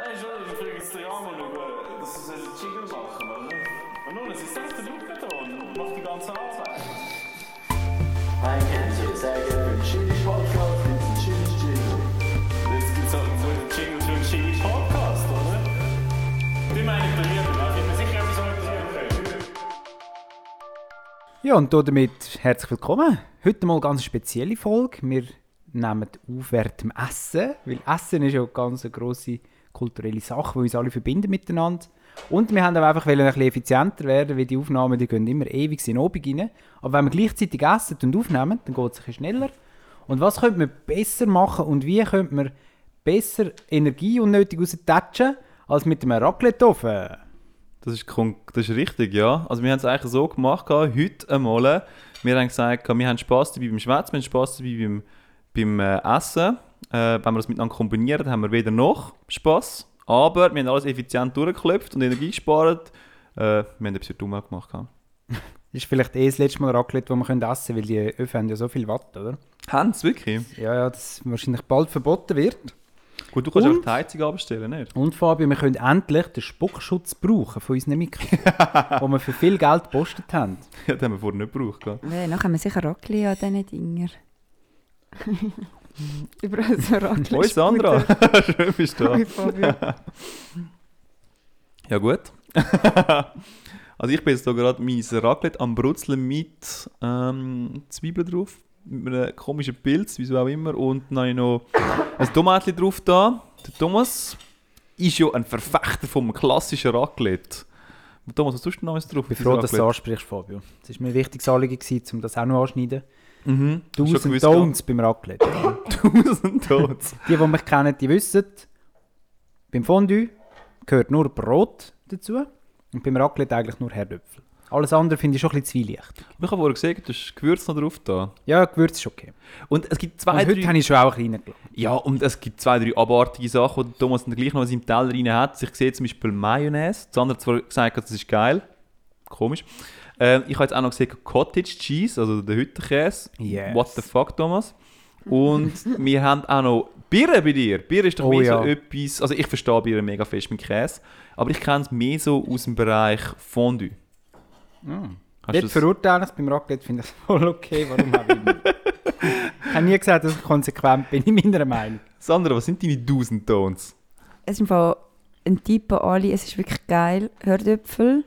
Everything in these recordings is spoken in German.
Nein, schon, ich frage jetzt den Jan über, dass sie einen Jingle machen, oder? Und nun, es ist selbst der da und macht die ganze Arbeit. Ein Kennzeichen, sehr gerne für den Chili Podcast, gibt es einen Chili Jingle. Jetzt gibt es halt so einen Jingle für einen Jingle Podcast, oder? Die meine ich bei mir, da bin mir sicher, etwas organisieren können. Ja, und damit herzlich willkommen. Heute mal eine ganz spezielle Folge. Wir nehmen auf während dem Essen, weil Essen ist ja eine ganz grosse kulturelle Sache, die uns alle verbindet miteinander. Und wir haben auch einfach ein bisschen effizienter werden, weil die Aufnahmen die gehen immer ewig in den Abend rein. Aber wenn wir gleichzeitig essen und aufnehmen, dann geht es ein bisschen schneller. Und was könnte man besser machen und wie könnte man besser Energie unnötig raustatschen, als mit einem Raclette-Ofen? Das ist, das ist richtig, ja. Also wir haben es eigentlich so gemacht, heute einmal. Wir haben gesagt, wir haben Spass dabei beim Schwätzen, wir haben Spass dabei beim, beim äh, Essen. Äh, wenn wir das miteinander kombinieren, haben wir weder noch Spass. Aber wir haben alles effizient durchgeklopft und Energie gespart. Äh, wir haben etwas dumm gemacht. Das ist vielleicht eh das letzte Mal Raclette, das wir können essen können, weil die Öfen haben ja so viel Watt, oder? Haben sie wirklich? Ja, ja, das wahrscheinlich bald verboten wird. Gut, du kannst Und? auch die Heizung abstellen, nicht? Und Fabio, wir können endlich den Spuckschutz brauchen von unseren Mikros, den wir für viel Geld gepostet haben. Ja, den haben wir vorher nicht gebraucht. Ja, dann haben wir sicher Rockli an diesen Dinger. Überall so Rockli. Hoi Sandra, schön bist du da. Hoi Fabio. Ja gut. also ich bin jetzt hier gerade mein Raclette am Brutzeln mit ähm, Zwiebeln drauf, mit einem komischen Pilz, wieso auch immer, und dann habe ich noch ein Tomatchen drauf da. Der Thomas ist ja ein Verfechter vom klassischen Raclette. Thomas, was tust du noch alles drauf? Ich bin froh, das dass du Raclette? ansprichst, Fabio. Es war mir ein wichtiges Anliegen, gewesen, um das auch noch anschneiden. Mhm. Do's und Don'ts beim Raclette. Tausend Tods. Die, die mich kennen, die wissen, beim Fondue gehört nur Brot dazu und beim Raclette eigentlich nur Herdöpfel. Alles andere finde ich schon ein bisschen zwielichtig. Ich habe vorher gesehen, du hast Gewürz noch drauf da. Ja, Gewürz ist okay. Und es gibt Und zwei, heute drei... habe ich schon auch ein bisschen reingelassen. Ja, und es gibt zwei, drei abartige Sachen, die Thomas dann gleich noch in seinem Teller rein hat. Ich sehe zum Beispiel Mayonnaise. Sandra hat zwar gesagt, das ist geil. Komisch. Ähm, ich habe jetzt auch noch gesehen Cottage Cheese, also der Hüttenkäse. Yes. What the fuck, Thomas? Und wir haben auch noch Bier bei dir. Bier ist doch Oh mehr ja. so etwas... Also ich verstehe Bier mega fest mit Käse, aber ich kenne es mehr so aus dem Bereich Fondue. Hast Nicht verurteilen, beim Raclette finde ich es voll okay, warum auch immer. ich habe nie gesagt, dass ich konsequent bin in meiner Meinung. Sandra, was sind deine Do's und Don'ts? Es ist im Fall ein Tipp an alle. Es ist wirklich geil. Herdöpfel,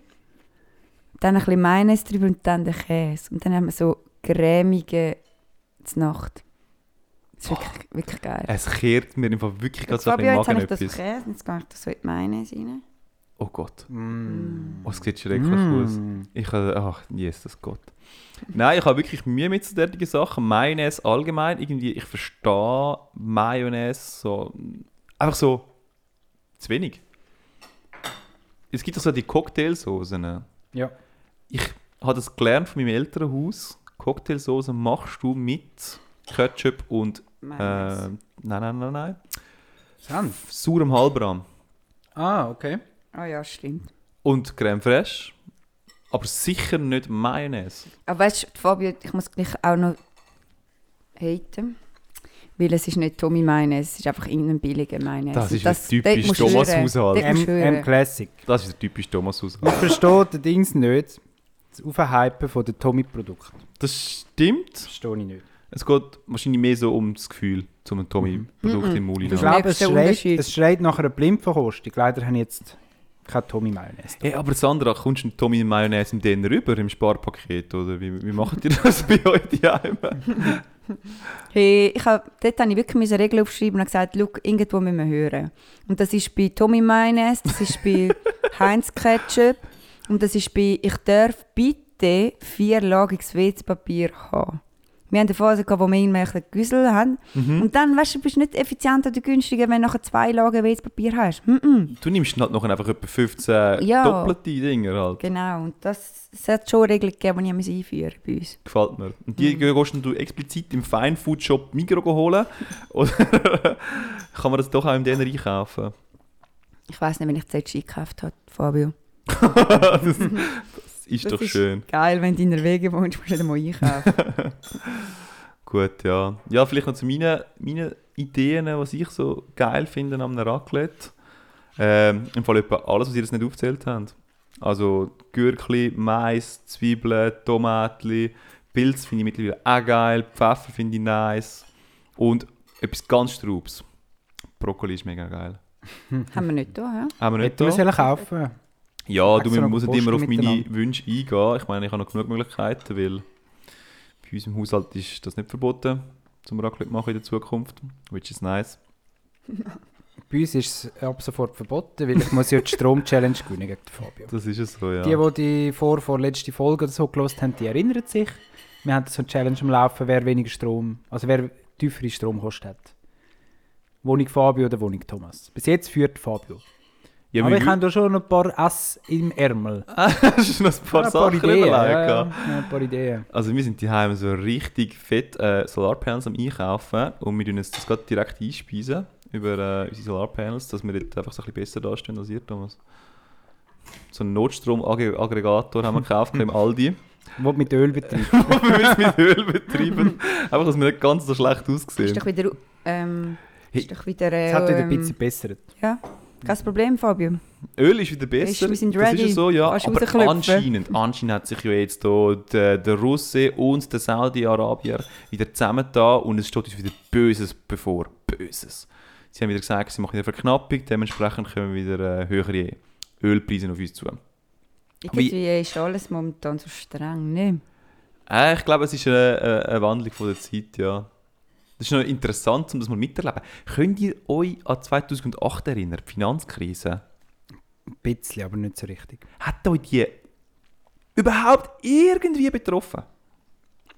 dann ein bisschen Mayonnaise drüber und dann der Käse. Und dann haben wir so cremige Nacht. Das ist wirklich, wirklich geil. Es kehrt mir einfach wirklich so ein Fabio, bisschen jetzt habe Magen ich das etwas. Käse, jetzt gehe ich das so in die Mayonnaise rein. Oh Gott. Mm. Oh, es sieht schrecklich aus. Ich habe, ach, Jesus Gott. Nein, ich habe wirklich Mühe mit so derartigen Sachen. Mayonnaise allgemein, irgendwie, ich verstehe Mayonnaise so, einfach so zu wenig. Es gibt doch so die Cocktailsoßen. Ja. Ich habe das gelernt von meinem Elternhaus. Cocktailsoßen machst du mit Ketchup und, äh, nein, nein, nein, nein, Senf. saurem Halbrahm. Ah, okay. Ah ja, stimmt. Und Creme Fraiche. Aber sicher nicht Mayonnaise. Aber weißt du, Fabio, ich muss gleich auch noch haten. Weil es ist nicht Tommy Mayonnaise, es ist einfach irgendein billiger Mayonnaise. Das ist Und ein typisch. Thomas-Haushalt. Dort musst M, du M schwören. Classic. Das ist der typische Thomas-Haus. Ich verstehe den Dings nicht. Das Aufhypen von den Tommy-Produkten. Das stimmt. Verstehe ich nicht. Es geht wahrscheinlich mehr so um das Gefühl, um ein Tommy-Produkt im Muli Ich haben. glaube, es schreit, es schreit nach einer Blindverkostung. Leider habe ich jetzt keine Tommy-Mayonnaise. Hey, aber Sandra, kommst du einen Tommy Mayonnaise im Dinner rüber im Sparpaket? Oder wie, wie macht ihr das bei euch daheim? Hey, ich hab, dort habe ich wirklich eine Regel aufgeschrieben und gesagt, «Schau, irgendwo müssen wir hören. Und das ist bei Tommy Mayonnaise, das ist bei Heinz Ketchup und das ist bei «Ich darf bitte vierlagiges WC-Papier haben». Wir haben eine Phase, gehabt, wo wir immer ein bisschen Güssel haben. Mhm. Und dann weißt du, bist du nicht effizienter oder günstiger, wenn du nachher zwei Lagen WC-Papier hast. Mm -mm. Du nimmst halt noch einfach etwa 15 Ja. doppelte Dinger halt. Genau, und das, es hat schon Regeln gegeben, die ich einführen bei uns. Gefällt mir. Und die Mhm. gehst du explizit im Fine-Food-Shop Migros holen? Oder kann man das doch auch im Dinner einkaufen? Ich weiss nicht, wenn ich das gekauft habe, Fabio. das, das ist Das doch ist schön. Geil, wenn du in der Wege wohnst, musst du mal einkaufen. Gut, ja. Ja, vielleicht noch zu meinen, meinen Ideen, was ich so geil finde am Raclette. Ähm, Im Fall etwa alles, was ihr jetzt nicht aufgezählt habt. Also Gürkli, Mais, Zwiebeln, Tomaten, Pilz finde ich mittlerweile auch geil, Pfeffer finde ich nice und etwas ganz Straubs. Brokkoli ist mega geil. Haben wir nicht da, ja? Haben wir nicht Hätten wir da? sollen kaufen Ja, du musst nicht immer auf meine. Wünsche eingehen. Ich meine, ich habe noch genug Möglichkeiten, weil bei uns im Haushalt ist das nicht verboten, zum Raclette machen in der Zukunft, which is nice. Bei uns ist es ab sofort verboten, weil ich muss ja die Strom-Challenge gewinnen gegen Fabio. Das ist es so, ja. Die, die die vor, vorletzte Folge oder so gelost haben, die erinnern sich. Wir haben so eine Challenge am Laufen, wer weniger Strom, also wer tiefere Stromkosten hat. Wohnung Fabio oder Wohnung Thomas. Bis jetzt führt Fabio. Ja, Aber wir ich habe da schon ein paar S im Ärmel. hast du noch ein paar Ja, Sachen überlegt. ja, ja, gehabt? ja, ein paar Ideen. Also wir sind daheim so richtig fett äh, Solarpanels am einkaufen und wir tun uns das gerade direkt einspeisen über äh, unsere Solarpanels, dass wir dort einfach so ein bisschen besser dastehen als ihr, Thomas. So einen Notstromaggregator haben wir gekauft im Aldi. Wo mit Öl betreibt. wo wir mit Öl betreiben. Einfach, dass wir nicht ganz so schlecht Ist aussehen. doch wieder. Ähm, Hey. ist doch wieder. Äh, Es hat wieder ein ähm, bisschen bessert. Ja, kein Problem, Fabio. Öl ist wieder besser. wir sind Das ist ready. ja so, ja. Kannst Aber anscheinend, anscheinend hat sich ja jetzt hier der, der Russe und der Saudi-Arabier wieder zusammengetan und es steht uns wieder Böses bevor. Böses. Sie haben wieder gesagt, sie machen wieder Verknappung, dementsprechend kommen wieder äh, höhere Ölpreise auf uns zu. Irgendwie ist alles momentan so streng, ne? Äh, ich glaube, es ist eine, eine, eine Wandlung von der Zeit, ja. Das ist noch interessant, um das mal miterleben. Könnt ihr euch an 2008 erinnern, die Finanzkrise? Ein bisschen, aber nicht so richtig. Hat euch die überhaupt irgendwie betroffen?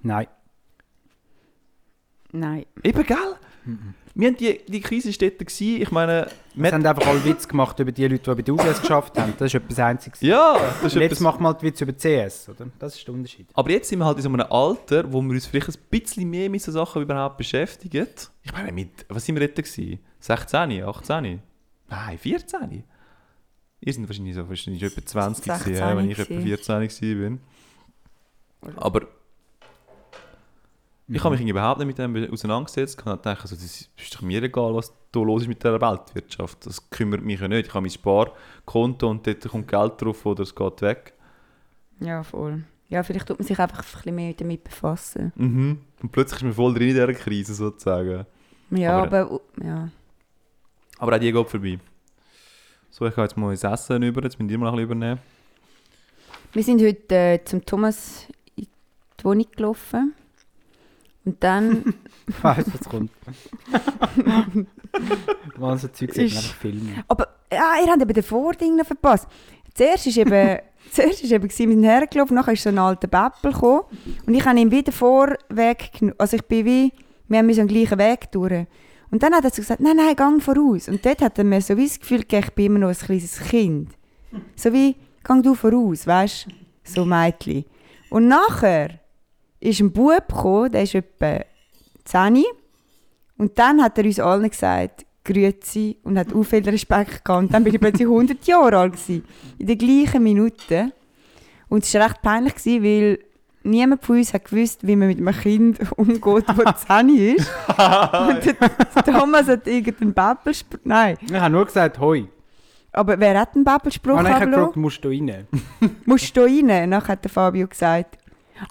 Nein. Nein. Eben, gell? Wir haben die, die Krise war dort. Gewesen. Ich meine, Wir haben einfach alle Witz gemacht über die Leute, die bei der UBS geschafft haben. Das ist etwas Einziges. ja, das ist Und jetzt etwas, machen wir halt Witz über CS, oder? Das ist der Unterschied. aber jetzt sind wir halt in so einem Alter, wo wir uns vielleicht ein bisschen mehr mit so Sachen überhaupt beschäftigen. Ich meine, mit, was sind wir dort? Gewesen? 16, 18? Nein, 14? Ihr seid wahrscheinlich so wahrscheinlich etwa 20 gewesen, 16 ja, wenn ich etwa gewesen. 14 gewesen bin. Aber ich habe mich irgendwie überhaupt nicht mit dem auseinandergesetzt. Ich habe gedacht, also, das ist doch mir egal, was da los ist mit der Weltwirtschaft. Das kümmert mich ja nicht. Ich habe mein Sparkonto und dort kommt Geld drauf oder es geht weg. Ja, voll. Ja, vielleicht tut man sich einfach ein bisschen mehr damit befassen. Mhm. Und plötzlich ist man voll drin in dieser Krise sozusagen. Ja, Aber- aber, ja. Aber auch die geht vorbei. So, ich gehe jetzt mal ins Essen über. Jetzt müsst ihr mal ein bisschen übernehmen. Wir sind heute äh, zum Thomas in die Wohnung gelaufen. Und dann, weiss, was kommt. Man so Zeug sieht einfach filmen. aber ja, ihr habt eben den Vording noch verpasst. Zuerst ist eben, zuerst ist eben wir sind hergelaufen, nachher ist so ein alter Beppel gekommen und ich habe ihm wieder Vorweg genommen. Also ich bin wie, wir haben den gleichen Weg durch. Und dann hat er so gesagt, nein, nein, gang voraus. Und dort hat er mir so wie das Gefühl gegeben, ich bin immer noch ein kleines Kind. So wie, gang du voraus, weißt du? So Mädchen. Und nachher ist ein Bub gekommen, der ist etwa 10. Und dann hat er uns allen gesagt, Grüezi und hat auch viel Respekt gehabt. Und dann bin ich plötzlich 100 Jahre alt gewesen, in der gleichen Minute. Und es war recht peinlich, gewesen, weil niemand von uns hat gewusst, wie man mit einem Kind umgeht, das 10 ist. und der Thomas hat irgendeinen Babbelspruch... Nein, Ich habe nur gesagt, hoi. aber wer hat einen Babbelspruch Und ich habe gefragt, musst du rein? Musst du rein? Nachher hat der Fabio gesagt,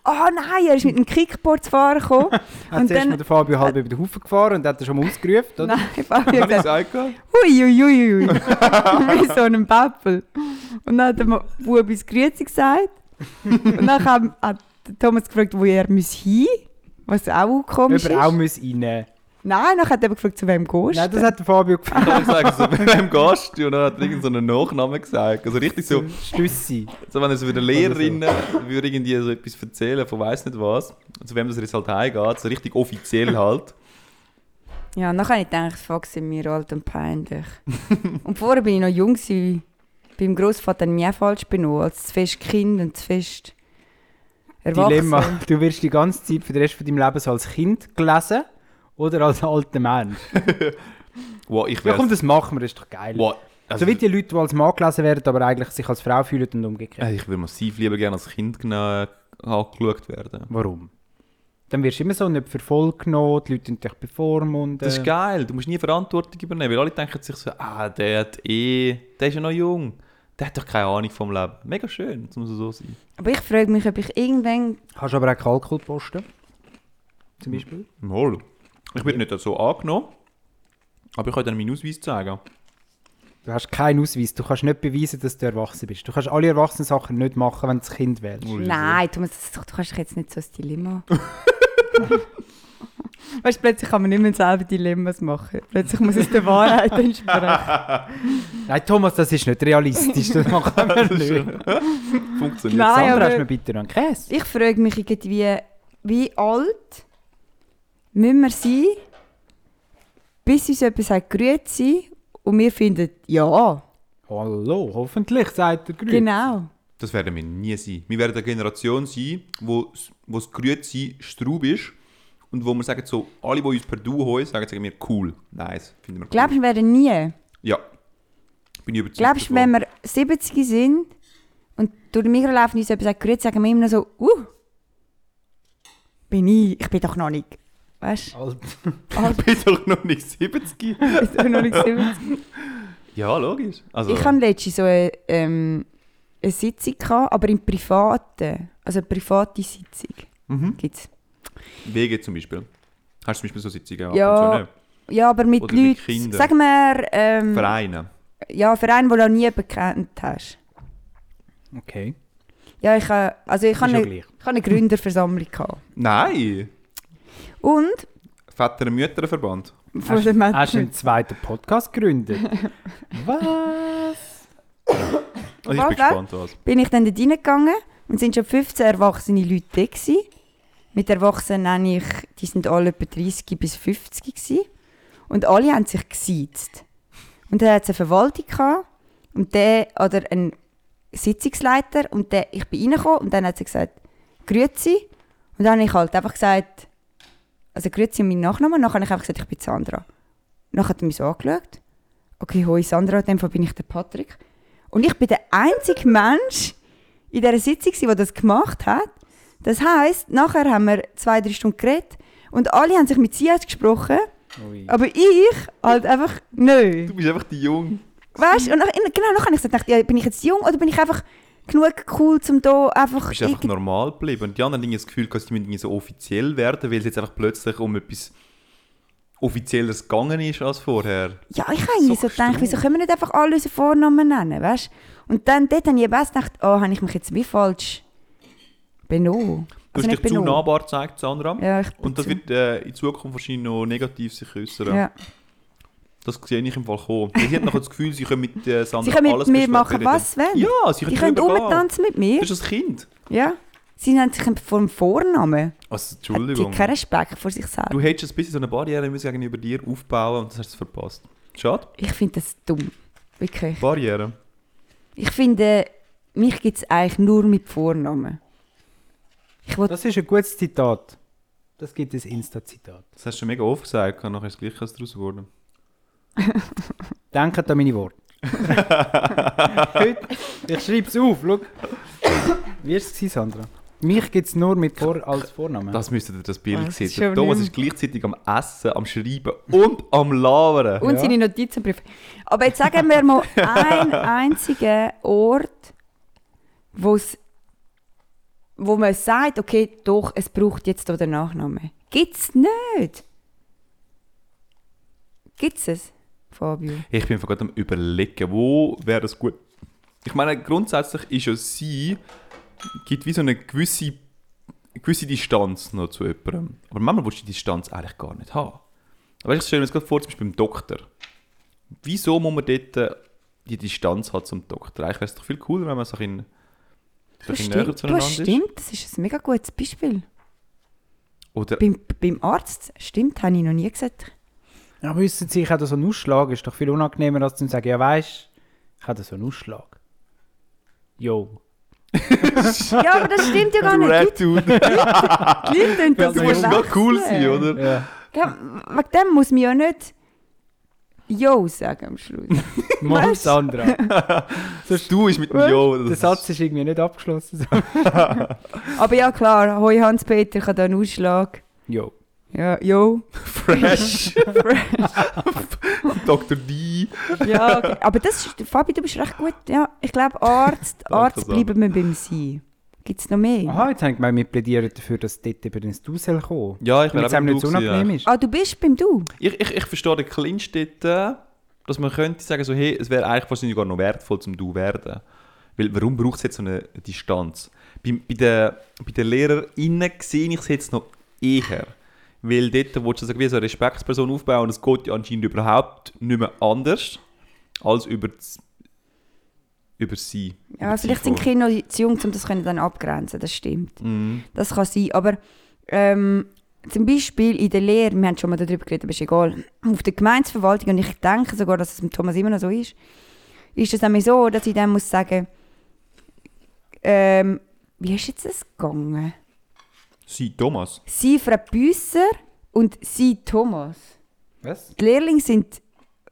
«Ah nein, er ist mit einem Kickboard zu fahren gekommen.» Hat Und zuerst dann- mal der Fabio halb über den Haufen gefahren und hat er schon mal ausgerufen, oder? Nein, Fabio hat gesagt? Uiuiuiui. Wie so ein Babbel. Und dann hat der Bub uns Grüezi gesagt. Und dann hat, Thomas gefragt, wo er muss hin was auch komisch Über auch ist. muss rein. Nein, dann hat er gefragt, zu wem gehst Nein, du? das hat der Fabio gefragt. Ich habe gesagt, so beim Gast und dann hat er so einen Nachnamen gesagt. Also richtig so, Schlüssi. so wenn er so wieder Lehrerin würde irgendwie so etwas erzählen von weiß nicht was, zu wem das er jetzt halt heimgeht, so richtig offiziell halt. Ja, und dann habe ich gedacht, fuck, sind wir alt und peinlich. und vorher bin ich noch jung gewesen. Beim Großvater mich auch falsch benommen, als zu fest Kind und zu fest Erwachsen. Dilemma. Du wirst die ganze Zeit für den Rest von deinem Leben so als Kind gelesen oder als alter Mensch. Wow, ich Ja komm, das machen wir, das ist doch geil. wow, Also wie die Leute, die als Mann gelesen werden, aber eigentlich sich als Frau fühlen und umgekehrt. äh, ich würde massiv lieber gerne als Kind genau angeschaut werden. Warum? dann wirst du immer so nicht voll genommen, die Leute dich bevormunden. Das ist geil, du musst nie Verantwortung übernehmen, weil alle denken sich so, ah, der hat eh, der ist ja noch jung, der hat doch keine Ahnung vom Leben. Mega schön, das muss so sein. Aber ich frage mich, ob ich irgendwann... Kannst du aber auch Kalkul posten. Zum Beispiel. Mal. Ich werde nicht so angenommen, aber ich kann dir meinen Ausweis zeigen. Du hast keinen Ausweis, du kannst nicht beweisen, dass du erwachsen bist. Du kannst alle erwachsenen Sachen nicht machen, wenn du das Kind wählst. Nein, Thomas, du kannst doch jetzt nicht so ein Dilemma... weißt du, plötzlich kann man nicht mehr selber Dilemmas machen. Plötzlich muss es der Wahrheit entsprechen. Nein, Thomas, das ist nicht realistisch. Das machen wir nicht. Funktioniert. Nein, Sandra, aber- hast du mir bitte noch einen Käse? Ich frage mich irgendwie, wie alt müssen wir sein, bis uns jemand sagt, grüezi, und wir finden, ja, Hallo, hoffentlich, sagt der Grüß. genau. Das werden wir nie sein. Wir werden eine Generation sein, wo wo das Grüezi Straub ist und wo wir sagen so, alle, die uns per Du holen, sagen, sagen wir cool, nice, finden wir cool. Glaubst du, wir werden nie? Ja. Bin ich überzeugt Glaubst du, wenn wir 70 sind und durch den Mikro laufen und uns jemand sagt, grüezi, sagen wir immer noch so, uh, bin ich, ich bin doch noch nicht, weißt du, Ich bin doch noch nicht 70. ich bin doch noch nicht 70. ja, logisch. Also, Ich hatte letztens so eine, ähm, eine Sitzung, gehabt, aber im Privaten, also eine private Sitzung mhm. gibt's. WG zum Beispiel. Hast du zum Beispiel so Sitzungen? Ja. zu nicht? Ja, aber mit Oder mit Leuten, Kindern. sagen wir, ähm, Vereine. ja, Verein, den du noch nie bekannt hast. okay. Ja, ich, äh, also ich ja eine, gleich. ich habe eine Gründerversammlung gehabt. Nein! Und Väter- und Mütterverband. von Hast, dem hast du einen zweiten Podcast gegründet? Was? Also ich bin Warte. gespannt, was. bin ich dann dort reingegangen und es sind schon 15 erwachsene Leute da gewesen. Mit Erwachsenen nenne ich, die sind alle etwa 30 bis 50 gewesen. Und alle haben sich gesiezt. Und dann hat es eine Verwaltung gehabt und der, oder einen Sitzungsleiter und der, ich bin reingekommen und dann hat sie gesagt, «Grüezi». Und dann habe ich halt einfach gesagt, also «Grüezi» und mein Nachname. Und dann habe ich einfach gesagt, ich bin Sandra. Dann hat er mich so angeschaut. «Okay, hoi Sandra, in dem Fall bin ich der Patrick». Und ich bin der einzige Mensch in dieser Sitzung, der das gemacht hat. Das heisst, nachher haben wir zwei, drei Stunden geredet und alle haben sich mit Sie gesprochen, Ui. aber ich halt einfach nö. Du bist einfach die Jung. Weißt du? Und nach, genau, nachher habe ich ja, bin ich jetzt jung oder bin ich einfach genug cool, um da einfach... Du bist einfach normal geblieben. Und die anderen haben das Gefühl, dass die müssen so offiziell werden, weil es jetzt einfach plötzlich um etwas Offizielles gegangen ist als vorher. Ja, ich habe So so gedacht, wieso können wir nicht einfach alle unsere Vornamen nennen, weißt Und dann dort habe ich eben gedacht, oh, habe ich mich jetzt wie falsch benommen. Du Also hast nicht dich zu nahbar gezeigt, Sandra. Ja, ich Und das bin wird äh, in Zukunft wahrscheinlich noch negativ sich äußern. Ja. Das sehe ich im Fall kommen. Sie hat nachher das Gefühl, sie können mit äh, Sandra Sie können mit alles mir machen, was sie wollen. Ja, sie Die können können drüber gehen. rumtanzen mit mir. Das ist ein Kind. Ja. Sie nennen sich vor dem Vornamen. Also, Die Entschuldigung. haben keinen Respekt vor sich selbst. Du hättest ein bisschen so eine Barriere müssen gegenüber dir aufbauen und das hast du verpasst. Schade. Ich finde das dumm. Wirklich. Barriere. Ich finde, mich gibt es eigentlich nur mit Vornamen. Das ist ein gutes Zitat. Das gibt ein Insta-Zitat. Das hast du schon mega oft gesagt, und nachher ist gleich was daraus geworden. Denkt an meine Worte. Heute, ich schreibe es auf, schau. Wie war es, Sandra? Mich gibt es nur mit Vor als Vornamen. Das müsstet ihr das Bild Ah, sehen. ist Thomas ist gleichzeitig am Essen, am Schreiben und am Labern. und Ja. seine Notizen prüfen. Aber jetzt sagen wir mal einen einzigen Ort, wo's, wo man sagt, okay, doch, es braucht jetzt hier den Nachnamen. Gibt es nicht. Gibt es, Fabio? Ich bin gerade am überlegen, wo wäre das gut. Ich meine, grundsätzlich ist ja sie, gibt wie so eine gewisse, gewisse Distanz noch zu jemandem. Aber manchmal willst du die Distanz eigentlich gar nicht haben. Aber ich stelle mir jetzt gerade vor, zum Beispiel beim Doktor. Wieso muss man dort äh, die Distanz haben zum Doktor? Eigentlich wäre es doch viel cooler, wenn man sich in, Das sich in näher zueinander das ist. stimmt, das ist ein mega gutes Beispiel. Oder Beim, beim Arzt, stimmt, habe ich noch nie gesagt. Aber wissen Sie, ich habe so einen Ausschlag. Ist doch viel unangenehmer, als zu sagen, ja weisst, ich habe so einen Ausschlag. Jo. Ja, aber das stimmt ja gar nicht. Die Leute tun das Du Du musst doch cool sein, oder? Ja. Ja, wegen dem muss man ja nicht Jo sagen am Schluss. Was? Sandra. Du ist mit dem Weißt, Jo. Der das Satz ist irgendwie nicht abgeschlossen. Aber ja, klar, hoi Hans-Peter, ich habe da einen Ausschlag. Jo. Ja, jo. Fresh. Dr. D. Ja, okay. aber das ist, Fabi, du bist recht gut. Ja, ich glaube, Arzt, Arzt bleiben wir beim Sein. Gibt es noch mehr? Aha, jetzt habe ich gemeint, wir plädieren dafür, dass dort eben ins Du soll kommen. Ja, ich wäre es einem nicht so unangenehm ist. Ah, du bist beim Du? Ich, ich, ich verstehe den Clinch dort, dass man könnte sagen, so, hey, es wäre eigentlich wahrscheinlich gar noch wertvoll, zum Du werden. Weil warum braucht es jetzt so eine Distanz? Bei, bei, den, bei den LehrerInnen sehe ich es jetzt noch eher. Weil dort willst du sagen, wie so eine Respektsperson aufbauen und es geht ja anscheinend überhaupt nicht mehr anders als über, das- über sie. Ja, über vielleicht sind. Kinder noch zu jung, um das können dann abgrenzen das stimmt. Mhm. Das kann sein, aber ähm, zum Beispiel in der Lehre, wir haben schon mal darüber geredet, aber ist egal, auf der Gemeinsverwaltung, und ich denke sogar, dass es mit Thomas immer noch so ist, ist es nämlich so, dass ich dann muss sagen, ähm, wie ist jetzt das gegangen? Sie, Thomas. Sie, Frau Büsser und Sie, Thomas. Was? Die Lehrlinge sind,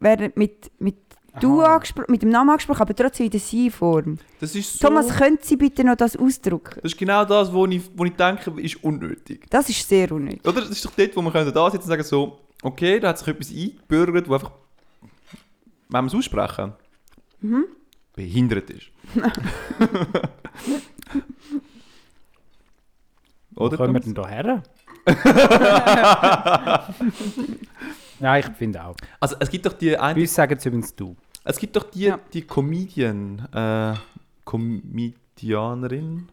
werden mit, mit Du Aha. angespro- mit dem Namen angesprochen, aber trotzdem in der Sie-Form. Das ist so... Thomas, können Sie bitte noch das ausdrucken? das ist genau das, wo ich, wo ich denke, ist unnötig. Das ist sehr unnötig. Oder? Das ist doch dort, wo man da sitzen und sagen so, okay, da hat sich etwas eingebürgert, wo einfach, wenn wir es aussprechen, Mhm. behindert ist. Wo Oder? kommen wir denn da her? ja, ich finde auch. Also es gibt doch die, Bei ein, uns sagen es übrigens Du. es gibt doch die, Ja. die Comedian, äh, Comedianerin,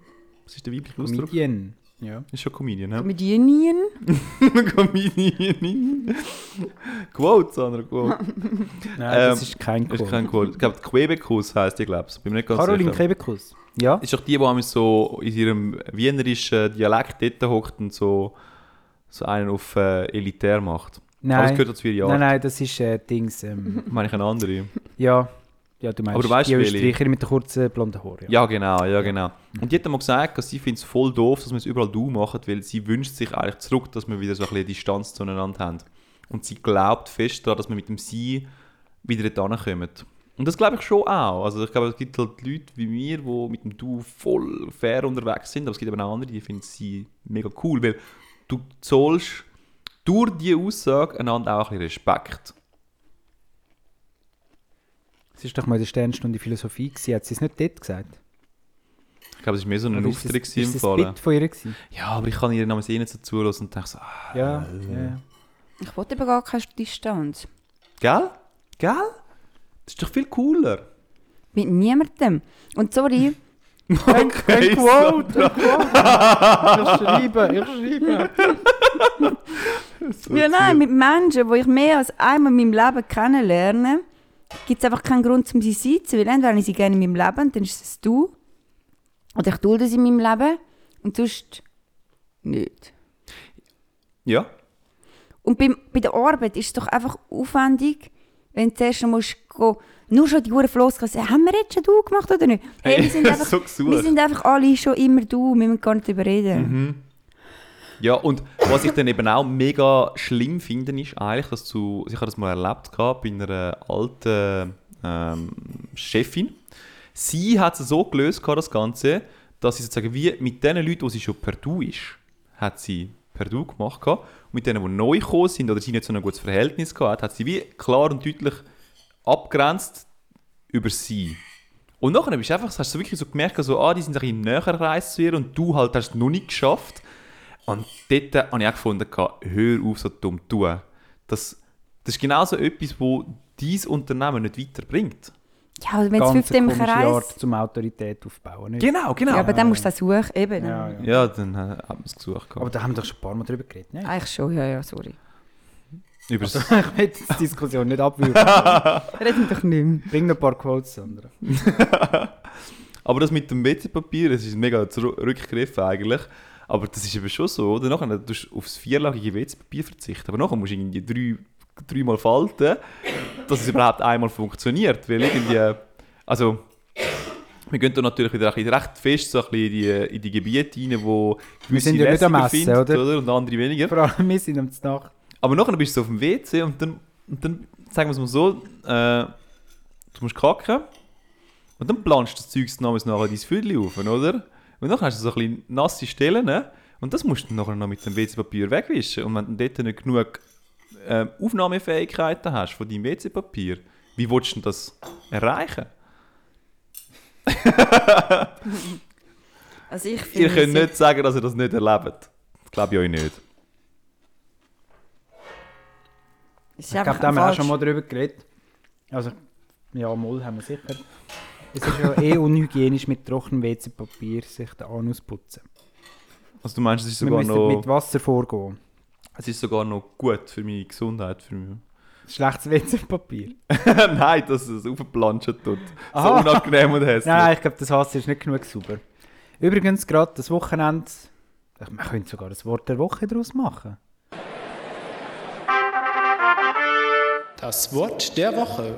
was ist der weibliche Ausdruck? Comedian. Ja. Ist schon Comedian, ne? Comedianien? Comedianin. Quote, Sandra, Quote. Nein, Ähm, das ist kein Ist Quote. kein Quote. Ich glaube, Quebekus heisst die, glaube ich. Bin mir nicht ganz Caroline sicher. Ja. ist doch die, die einmal so in ihrem wienerischen Dialekt dort hockt und so, so einen auf äh, elitär macht. Aber das Nein. gehört dazu ihre Jahre. Nein, nein, das ist äh, Dings. Ähm, Meine ich eine andere. ja. Ja, du meinst Aber du weißt, die. Österreicherin mit den kurzen blonden Haaren. Ja, genau, ja, genau. Und die hat einmal gesagt, dass sie findet es voll doof, dass wir es überall du machen, weil sie wünscht sich eigentlich zurück, dass wir wieder so ein bisschen Distanz zueinander haben. Und sie glaubt fest daran, dass wir mit dem Sie wieder dort hinkommen. Und das glaube ich schon auch. Also ich glaube, es gibt halt Leute wie mir, die mit dem Du voll fair unterwegs sind, aber es gibt eben auch andere, die finden sie mega cool, weil du zollst durch diese Aussage einander auch ein bisschen Respekt. Es ist doch mal der Sternstunde Philosophie gewesen. Hat sie es nicht dort gesagt? Ich glaube, es war mehr so ein ist Auftritt Ist im das ein Fall. Bit von ihr gewesen? Ja, aber ich kann ihr namens eh nicht so zulassen und denke so, ah, Ja, ja, ja. Ich wollte eben gar keine Distanz. Gell? Gell? Das ist doch viel cooler. Mit niemandem. Und sorry, Okay, Quote, Ich schreibe, ich schreibe. so. ja, nein, mit Menschen, die ich mehr als einmal in meinem Leben kennenlerne, gibt es einfach keinen Grund, um sie zu sein. Weil entweder ich sie gerne in meinem Leben, dann ist es du. Oder ich dulde sie in meinem Leben. Und sonst nicht. Ja. Und beim, bei der Arbeit ist es doch einfach aufwendig, wenn du zuerst musst gehen, nur schon die Floskeln, haben wir jetzt schon du gemacht oder nicht? Hey, wir, sind einfach, so wir sind einfach alle schon immer du, wir müssen gar nicht darüber reden. Mhm. Ja, und was ich dann eben auch mega schlimm finde, ist eigentlich, dass du, ich habe das mal erlebt gehabt bei einer alten ähm, Chefin. Sie hat es so gelöst, gehabt, das Ganze, dass sie sozusagen wie mit den Leuten, die sie schon per Du ist, hat sie per Du gemacht gehabt. Und mit denen, die neu gekommen sind oder sie nicht so ein gutes Verhältnis gehabt hat, sie wie klar und deutlich abgrenzt über sie. Und nachher bist du einfach, hast du wirklich so gemerkt, so, ah, die sind ein näher gereist zu ihr und du halt hast es noch nicht geschafft. Und dort habe ich auch gefunden, hör auf, so dumm zu tun. Das, das ist genauso etwas, wo dein Unternehmen nicht weiterbringt. Ja, also wenn es Ganz fünf im komische Art, Kreis... zum Autorität aufbauen. Nicht? Genau, genau. Ja, aber dann musst du das suchen, eben. Ja, ja. Ja, dann äh, hat man es gesucht. Aber da haben wir doch schon ein paar Mal drüber geredet. Ne? Eigentlich schon, ja, ja, sorry. Übers ich will jetzt die Diskussion nicht abwürgen. Reden wir doch nicht mehr. Bring noch ein paar Quotes, Sandra. Aber das mit dem WC-Papier, das ist mega zurückgegriffen eigentlich. Aber das ist eben schon so, oder? Nachher tust du aufs vierlagige WC-Papier verzichten. Aber nachher musst du irgendwie drei, dreimal falten, dass es überhaupt einmal funktioniert. Weil irgendwie, also, wir gehen da natürlich wieder ein recht fest so ein bisschen in, die, in die Gebiete rein, wo Wir sind ja nicht am lässiger Essen, finden, oder? Und andere weniger. Vor allem, wir sind am Nacht. Aber nachher bist du auf dem WC und dann, und dann sagen wir es mal so, äh, du musst kacken und dann planst du das Zeug namens nachher dein Viertel auf, oder? Und dann hast du so ein bisschen nasse Stellen ne? und das musst du nachher noch mit dem WC-Papier wegwischen. Und wenn du dort nicht genug äh, Aufnahmefähigkeiten hast von deinem WC-Papier, wie willst du denn das erreichen? Also ich Ihr könnt nicht sagen, dass ihr das nicht erlebt. Das glaube ich euch nicht. Ich glaube, da haben wir auch schon mal drüber geredet. Also, ja, mal haben wir sicher. Es ist ja eh unhygienisch mit trockenem WC-Papier sich den Anus putzen. Also du meinst, es ist Wir sogar müssen noch, mit Wasser vorgehen. Es ist sogar noch gut für meine Gesundheit. Für mich. Schlechtes WC-Papier. Nein, dass es aufplanschen tut. Aha. So unangenehm und hässlich. Nein, ich glaube, das Wasser ist nicht genug sauber. Übrigens, gerade das Wochenende, man könnte sogar das Wort der Woche daraus machen. Das Wort der Woche.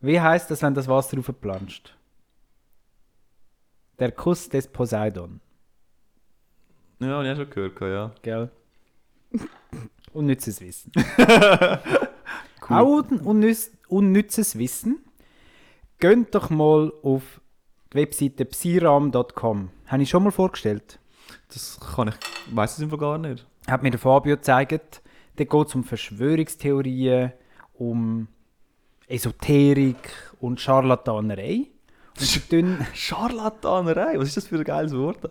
Wie heißt das, wenn das Wasser aufplanscht? Der Kuss des Poseidon, Ja, ich habe schon gehört, ja. gell? Unnützes Wissen. Auch un unnütz unnützes Wissen. Geht doch mal auf die Webseite psiram.com. Habe ich schon mal vorgestellt. Das kann ich, weiß es einfach gar nicht. Hat mir der Fabio gezeigt. Da geht es um Verschwörungstheorien, um Esoterik und Scharlatanerei. Und sie tun, Scharlatanerei, was ist das für ein geiles Wort?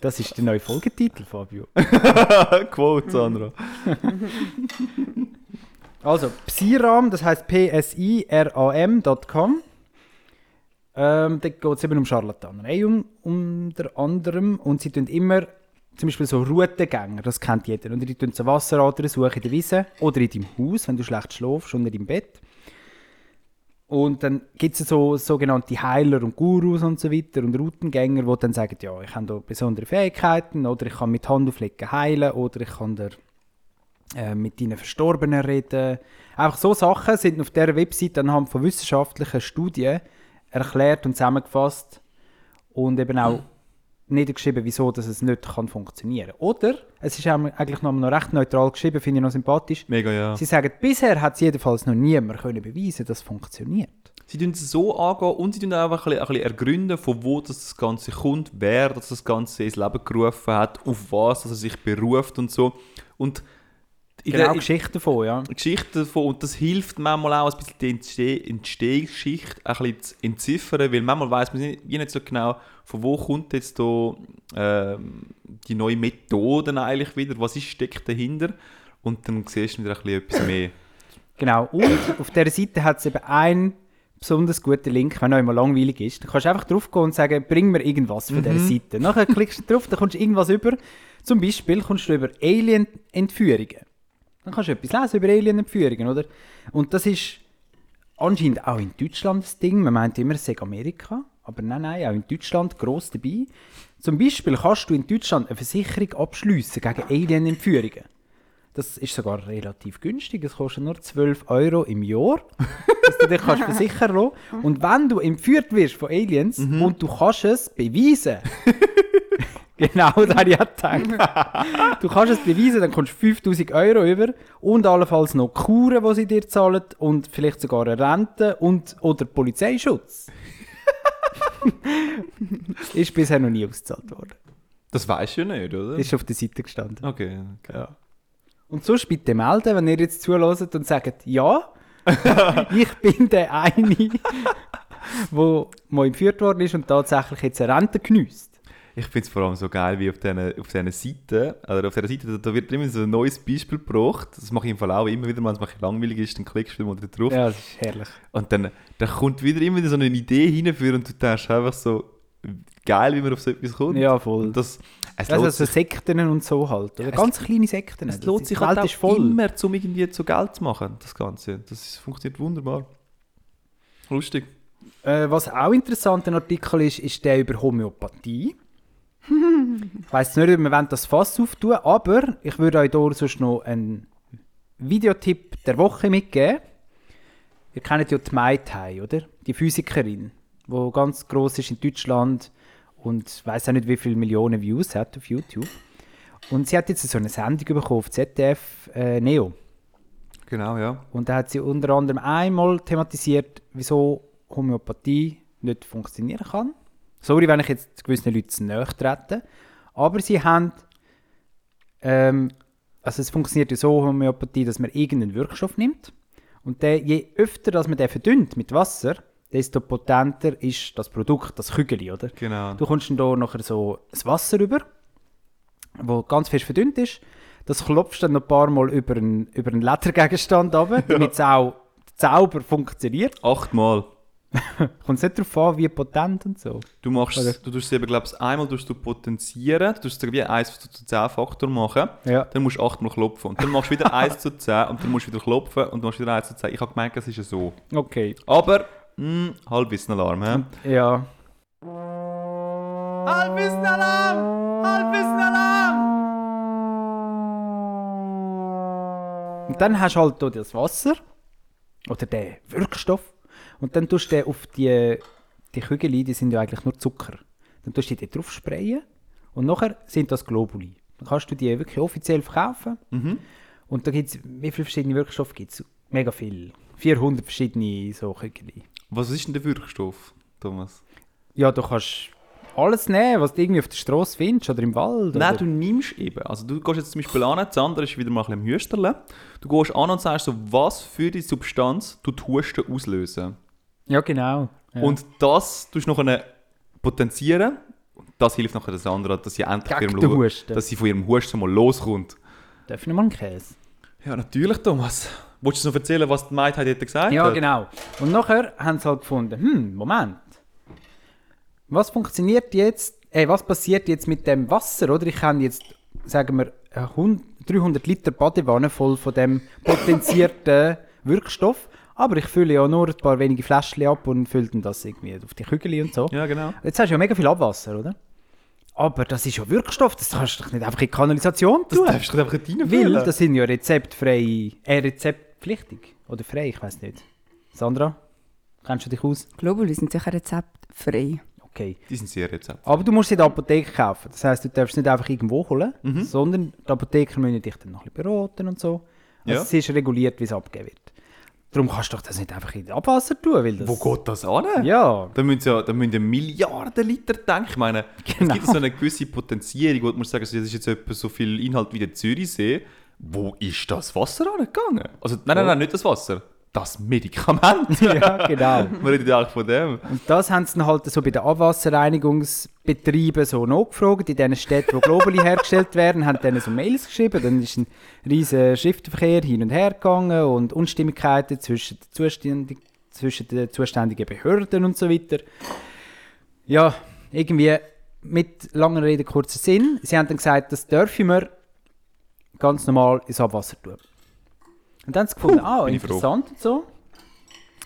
Das ist der neue Folgetitel, Fabio. Quote, Sandra. Also, Psiram, das heißt P-S-I-R-A-M.com. Ähm, da geht es eben um Scharlatanerei um, unter anderem. Und sie tun immer, zum Beispiel so Routengänger, das kennt jeder. Und die tun so Wasseradern suchen in der Wiese oder in deinem Haus, wenn du schlecht schläfst, unter deinem Bett. Und dann gibt es so sogenannte Heiler und Gurus und so weiter und Routengänger, die dann sagen, ja, ich habe da besondere Fähigkeiten oder ich kann mit Handauflegen heilen oder ich kann dir äh, mit deinen Verstorbenen reden. Einfach so Sachen sind auf dieser Website anhand von wissenschaftlichen Studien erklärt und zusammengefasst und eben auch niedergeschrieben, wieso dass es nicht kann funktionieren Oder, es ist eigentlich noch, noch recht neutral geschrieben, finde ich noch sympathisch. Mega, ja. Sie sagen, bisher hat es jedenfalls noch niemand können beweisen, dass es funktioniert. Sie tun es so angehen und sie tun auch ein bisschen, ein bisschen ergründen, von wo das, Ganze kommt, wer das, das Ganze ins Leben gerufen hat, auf was dass er sich beruft und so. Und Genau, der- Geschichte davon, ja. Geschichte davon und das hilft manchmal auch ein bisschen die Entsteh Entstehungsgeschichte ein bisschen zu entziffern, weil manchmal weiß man nicht, wie nicht so genau, von wo kommt jetzt da, ähm, die neue Methoden eigentlich wieder, was ist, steckt dahinter und dann siehst du wieder ein bisschen etwas mehr. Genau. Und auf dieser Seite hat es eben einen besonders guten Link, wenn euch mal langweilig ist. Dann kannst du einfach drauf gehen und sagen, bring mir irgendwas von dieser Seite. Nachher klickst du drauf, dann kommst du irgendwas über. Zum Beispiel kommst du über Alien-Entführungen. Dann kannst du etwas lesen über Alien-Entführungen, oder? Und das ist anscheinend auch in Deutschland das Ding. Man meint immer, es sei Amerika. Aber nein, nein, auch in Deutschland gross dabei. Zum Beispiel kannst du in Deutschland eine Versicherung abschließen gegen Alien-Entführungen. Das ist sogar relativ günstig. Es kostet nur 12 Euro im Jahr, dass du dich kannst versichern lassen. Und wenn du entführt wirst von Aliens und du kannst es beweisen, genau das habe ich gedacht. du kannst es beweisen, dann kommst du 5000 Euro über und allenfalls noch Kuren, die sie dir zahlen und vielleicht sogar eine Rente und, oder Polizeischutz. ist bisher noch nie ausgezahlt worden. Das weißt du ja nicht, oder? Ist auf der Seite gestanden. Okay, okay. Ja. Und sonst bitte melden, wenn ihr jetzt zuhört und sagt, ja, ich bin der eine, der mal entführt worden ist und tatsächlich jetzt eine Rente geniesst. Ich finde es vor allem so geil, wie auf diesen auf diesen Seiten, oder auf dieser Seite, da, wird immer so ein neues Beispiel gebracht. Das mache ich im Fall auch immer wieder, wenn es langweilig ist, dann klickst du mal drauf. Ja, das ist herrlich. Und dann, dann kommt wieder immer so eine Idee hinführen und du denkst einfach so, geil, wie man auf so etwas kommt. Ja, voll. Und das, es Also lohnt so sich, Sekten und so halt. Oder? es- Ganz kleine Sekten. es lohnt sich halt auch ist voll. immer, um irgendwie zu Geld zu machen, das Ganze. Das funktioniert wunderbar. Lustig. Äh, was auch interessant ein Artikel ist, ist der über Homöopathie. Ich weiss nicht, ob wir das Fass auftun aber ich würde euch hier sonst noch einen Videotipp der Woche mitgeben. Ihr kennt ja die Mai Tai, oder? Die Physikerin, die ganz groß ist in Deutschland und weiß auch nicht, wie viele Millionen Views hat auf YouTube. Und sie hat jetzt so eine Sendung bekommen auf ZDF äh, Neo. Genau, ja. Und da hat sie unter anderem einmal thematisiert, wieso Homöopathie nicht funktionieren kann. Sorry, wenn ich jetzt gewissen Leuten zu nahe trete. Aber sie haben. Ähm, also, es funktioniert ja so, Homöopathie, dass man irgendeinen Wirkstoff nimmt. Und der, je öfter dass man den verdünnt mit Wasser, desto potenter ist das Produkt, das Kügeli, oder? Genau. Du kommst dann da nachher so das Wasser rüber, wo ganz fest verdünnt ist. Das klopfst dann noch ein paar Mal über einen, über einen Ledergegenstand runter, damit es auch der Zauber funktioniert. Achtmal. Kommt es nicht darauf an, wie potent und so. Du machst, Oder? du tust es eben, glaubst einmal tust du potenzieren, du tust es wie 1 zu 10 Faktor machen, Ja. dann musst du 8 mal klopfen. Und dann machst du wieder 1 zu 10 und dann musst du wieder klopfen und dann machst du wieder 1 zu 10. Ich habe gemerkt, es ist ja so. Okay. Aber, mh, Halbwissenalarm, hä? Ja. Halbwissenalarm! Halbwissenalarm! Und dann hast du halt hier das Wasser oder den Wirkstoff und dann tust du auf die, die Kügel, die sind ja eigentlich nur Zucker. Dann tust du die drauf sprayen und nachher sind das Globuli. Dann kannst du die wirklich offiziell verkaufen. Und da gibt es, wie viele verschiedene Wirkstoffe gibt es? Mega viel. 400 verschiedene so Kügel. Was ist denn der Wirkstoff, Thomas? Ja, du kannst alles nehmen, was du irgendwie auf der Straße findest oder im Wald. Nein, oder? du nimmst eben. Also du gehst jetzt zum Beispiel an, das andere ist wieder mal ein bisschen am Hüsterle. Du gehst an und sagst so, was für die Substanz du Husten auslösen. Ja, genau. Ja. Und das tust du nachher potenzieren. Das hilft nachher das andere, dass sie endlich von ihrem, Husten. dass sie von ihrem Husten mal loskommt. Darf ich noch mal einen Käse? Ja, natürlich, Thomas. Wolltest du noch erzählen, was die Meitheit hätte gesagt Ja, hat? genau. Und nachher haben sie halt gefunden, hm, Moment. Was funktioniert jetzt, äh, was passiert jetzt mit dem Wasser, oder? Ich kann jetzt, sagen wir, eine hund- 300 Liter Badewanne voll von dem potenzierten Wirkstoff, aber ich fülle ja nur ein paar wenige Fläschchen ab und fülle dann das irgendwie auf die Kügel und so. Ja, genau. Jetzt hast du ja mega viel Abwasser, oder? Aber das ist ja Wirkstoff, das kannst du doch nicht einfach in die Kanalisation Das tun. darfst du einfach nicht Weil reinfüllen. das sind ja rezeptfrei, äh, rezeptpflichtig. Oder frei, ich weiß nicht. Sandra, kennst du dich aus? Globuli sind sicher rezeptfrei. Okay. Die sind sehr rezept. Aber du musst sie in der Apotheke kaufen. Das heisst, du darfst es nicht einfach irgendwo holen, Mhm. sondern die Apotheker müssen dich dann noch ein bisschen beraten und so. Also Ja. es ist reguliert, wie es abgegeben wird. Darum kannst du doch das nicht einfach in das Abwasser tun, weil das... Wo geht das an? Ja, Da müssen ja, da müssen Milliarden Liter denken. Ich meine, Genau. es gibt so eine gewisse Potenzierung, wo du musst sagen, das ist jetzt etwa so viel Inhalt wie der Zürichsee. Wo ist das Wasser angegangen? Also, nein, nein, nein, nicht das Wasser. Das Medikament. ja, genau. Wir reden ja eigentlich von dem. Und das haben sie dann halt so bei den Abwasserreinigungsbetrieben so nachgefragt. In den Städten, wo Globuli hergestellt werden, haben dann so Mails geschrieben. Dann ist ein riesiger Schriftverkehr hin und her gegangen und Unstimmigkeiten zwischen den, zuständig, zwischen den zuständigen Behörden und so weiter. Ja, irgendwie mit langer Rede, kurzer Sinn. Sie haben dann gesagt, das dürfen wir ganz normal ins Abwasser tun. Und dann haben sie gefunden, ah, ich froh. interessant und so.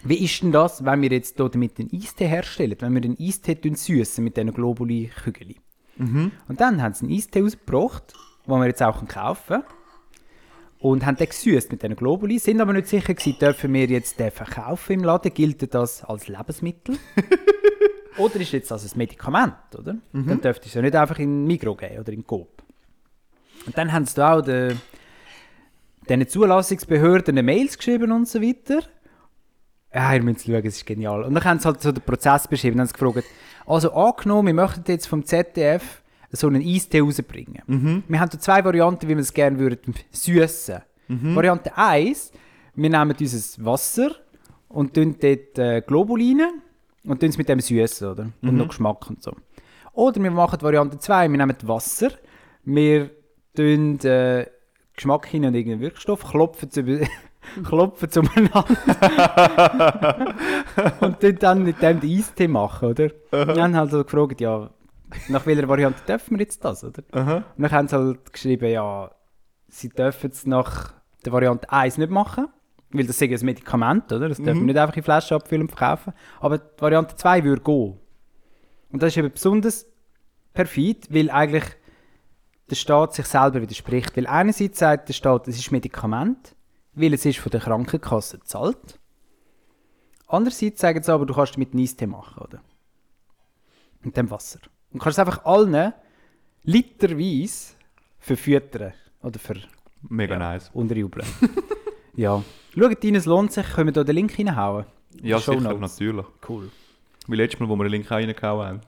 Wie ist denn das, wenn wir jetzt hier damit einen Eistee herstellen? Wenn wir den Eistee süßen mit diesen Globuli-Kügeli. Und dann haben sie einen Eistee rausgebracht, den wir jetzt auch kaufen können. Und haben den gesüßt mit diesen Globuli. Sind aber nicht sicher gewesen, dürfen wir jetzt den verkaufen im Laden? Gilt das als Lebensmittel? oder ist jetzt das ein Medikament, oder? Dann dürfte es ja nicht einfach in den Migro geben oder in den Coop. Und dann haben sie da auch den, diesen Zulassungsbehörden Mails geschrieben und so weiter. Ja, ihr müsst schauen, es ist genial. Und dann haben sie halt so den Prozess beschrieben. Dann haben sie gefragt, also angenommen, wir möchten jetzt vom ZDF so einen Eistee rausbringen. Wir haben da zwei Varianten, wie wir es gerne würden süßen. Variante 1, wir nehmen unser Wasser und tun dort äh, Globuli rein und tun es mit dem süßen, oder? Und noch Geschmack und so. Oder wir machen Variante 2, wir nehmen Wasser, wir tun äh, Geschmack hin und irgendeinen Wirkstoff, klopfen es über, klopfen es umeinander und dann mit dem den Eistee machen, oder? Und dann haben sie halt gefragt, ja, nach welcher Variante dürfen wir jetzt das, oder? Und dann haben sie halt geschrieben, ja, sie dürfen es nach der Variante 1 nicht machen, weil das ist ein Medikament, oder? Das dürfen wir nicht einfach in Flaschen abfüllen und verkaufen. Aber die Variante 2 würde gehen. Und das ist eben besonders perfid, weil eigentlich der Staat sich selber widerspricht. Weil einerseits sagt der Staat, es ist Medikament, weil es ist von der Krankenkasse gezahlt. Andererseits sagen sie aber, du kannst damit einen Eistee machen, oder? Mit dem Wasser. Und kannst es einfach allen literweise verfüttern oder ver Mega nice. unterjubeln. Ja. Schaut rein, es lohnt sich. Können wir da den Link reinhauen? Ja, sicher, natürlich. Cool. Wie letztes Mal, wo wir den Link auch reingehauen haben.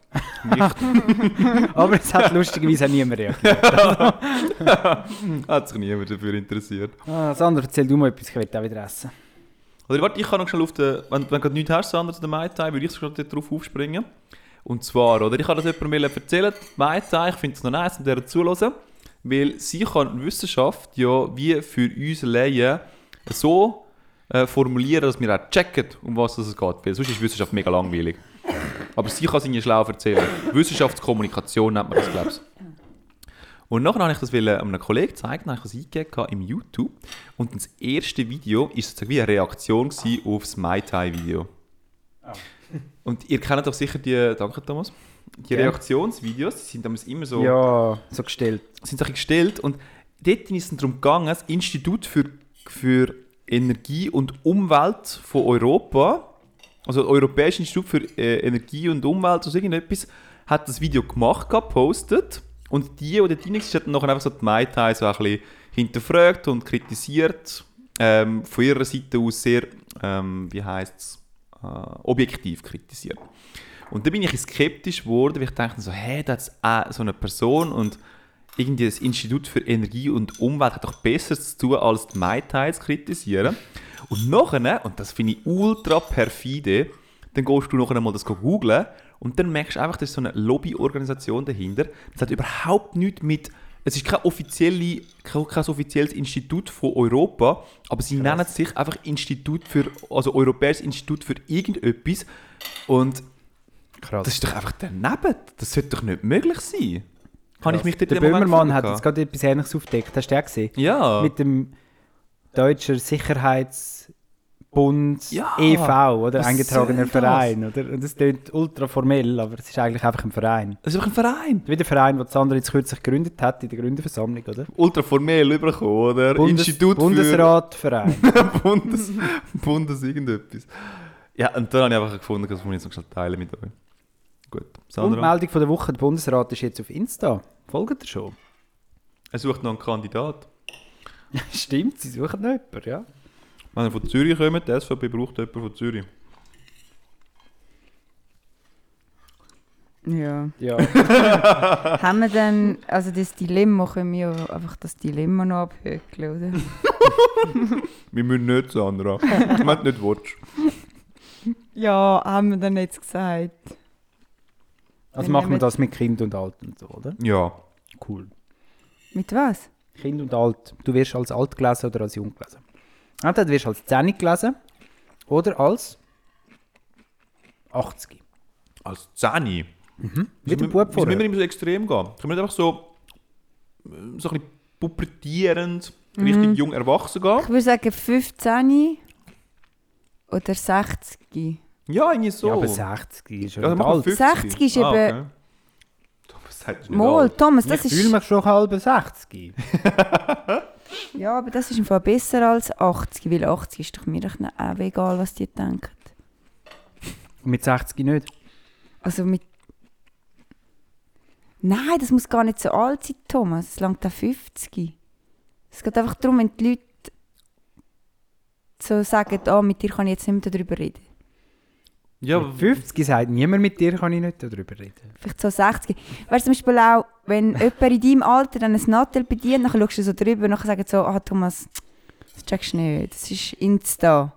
Nicht, Aber es hat lustigerweise auch niemand reagiert. hat sich niemand dafür interessiert. Ah, Sandra, erzähl du mal etwas, ich will auch wieder essen. Oder warte, ich kann noch schnell auf den, wenn, wenn du nichts hast, Sandra, zu den Mai Tai, würde ich schon darauf aufspringen. Und zwar, oder ich habe das jemandem erzählen, Mai Tai, ich finde es noch nice, um der zuhören, weil sie kann die Wissenschaft ja wie für uns Laien so äh, formulieren, dass wir auch checken, um was es geht. Weil sonst ist Wissenschaft mega langweilig. Aber sie kann es ihnen schlau erzählen. Wissenschaftskommunikation nennt man das, glaube ich. Und nachher habe ich das einem Kollegen zeigen, dann habe ich das eingegeben im YouTube. Und das erste Video war sozusagen wie eine Reaktion auf das Mai Tai Video. Und ihr kennt doch sicher die, danke Thomas, die Gerne. Reaktionsvideos, die sind damals immer so, Ja, so gestellt. sind so gestellt. Und dort ist es darum gegangen, das Institut für, für Energie und Umwelt von Europa, also das Europäische Institut für äh, Energie und Umwelt, so irgendetwas, hat das Video gemacht, gepostet. Und die, die dort waren, haben nachher einfach so die Mai Tai so ein bisschen hinterfragt und kritisiert. Ähm, von ihrer Seite aus sehr, ähm, wie heisst es, äh, objektiv kritisiert. Und da bin ich skeptisch geworden, weil ich dachte so, hä, da hat auch so eine Person und irgendwie das Institut für Energie und Umwelt hat doch besser zu tun, als die Mai Tai zu kritisieren. Und nachher, und das finde ich ultra perfide, dann gehst du nachher mal das googlen und dann merkst du einfach, da ist so eine Lobbyorganisation dahinter. Das hat überhaupt nichts mit, es ist kein, offizielle, kein, kein offizielles Institut von Europa, aber sie nennen sich einfach Institut für, also Europäisches Institut für irgendetwas und Krass. das ist doch einfach daneben. Das sollte doch nicht möglich sein. Kann ich mich dort Der Böhmermann hat jetzt gerade etwas Ähnliches aufgedeckt. Hast du den gesehen? Ja. Mit dem Deutscher Sicherheitsbund Ja. e.V., oder? Was Eingetragener? Verein, oder? Und das klingt ultra formell, aber es ist eigentlich einfach ein Verein. das ist doch ein Verein. Wie der Verein, den Sandra jetzt kürzlich gegründet hat, in der Gründerversammlung, oder? Ultra formell überkommen, oder? Bundes Institut Bundesrat, Verein. für Bundes, Bundes irgendetwas. Ja, und dann habe ich einfach gefunden, das muss ich jetzt noch schnell teilen mit euch. Gut. Und Sandra, Meldung von der Woche, der Bundesrat ist jetzt auf Insta. Folgt ihr schon? er sucht noch einen Kandidat. Stimmt, sie suchen noch jemanden, ja. Wenn er von Zürich kommt, die SVP braucht jemanden von Zürich. Ja. Ja. Haben wir dann, also das Dilemma, können wir einfach das Dilemma noch abhökeln, oder? Wir müssen nicht, Sandra. Wenn du nicht willst. Ja, haben wir dann jetzt gesagt. Also machen wir das mit Kind und Alt und so, oder? Ja. Cool. Mit was? Kind und Alt. Du wirst als alt gelesen oder als jung gelesen. Entweder du wirst als 10 gelesen oder als 80. Als Zeni. Wie der Bub müssen vorher. wir immer so extrem gehen? Können wir nicht einfach so, äh, so ein bisschen pubertierend, richtig jung erwachsen gehen? Ich würde sagen 15 oder 60. Ja, irgendwie so. Ja, aber 60 ist schon Ja, alt. 50. 60 ist ah, eben- Okay. Thomas sagt, ist nicht Mal, alt. Thomas, das ich fühle ist. mich schon halb 60. Ja, aber das ist im Fall besser als 80, weil 80 ist doch mir auch egal, was die denken. Und mit 60 nicht. Also mit. Nein, das muss gar nicht so alt sein, Thomas. Es langt auch 50. Es geht einfach darum, wenn die Leute so sagen, oh, mit dir kann ich jetzt nicht mehr darüber reden. Ja, mit 50 sagt niemand, mit dir kann ich nicht darüber reden. Vielleicht so 60. Weißt du, zum Beispiel auch, wenn jemand in deinem Alter dann ein Nattel bedient, dann schaust du so drüber und dann sagen so, ah Thomas, das checkst du nicht. Das ist Insta,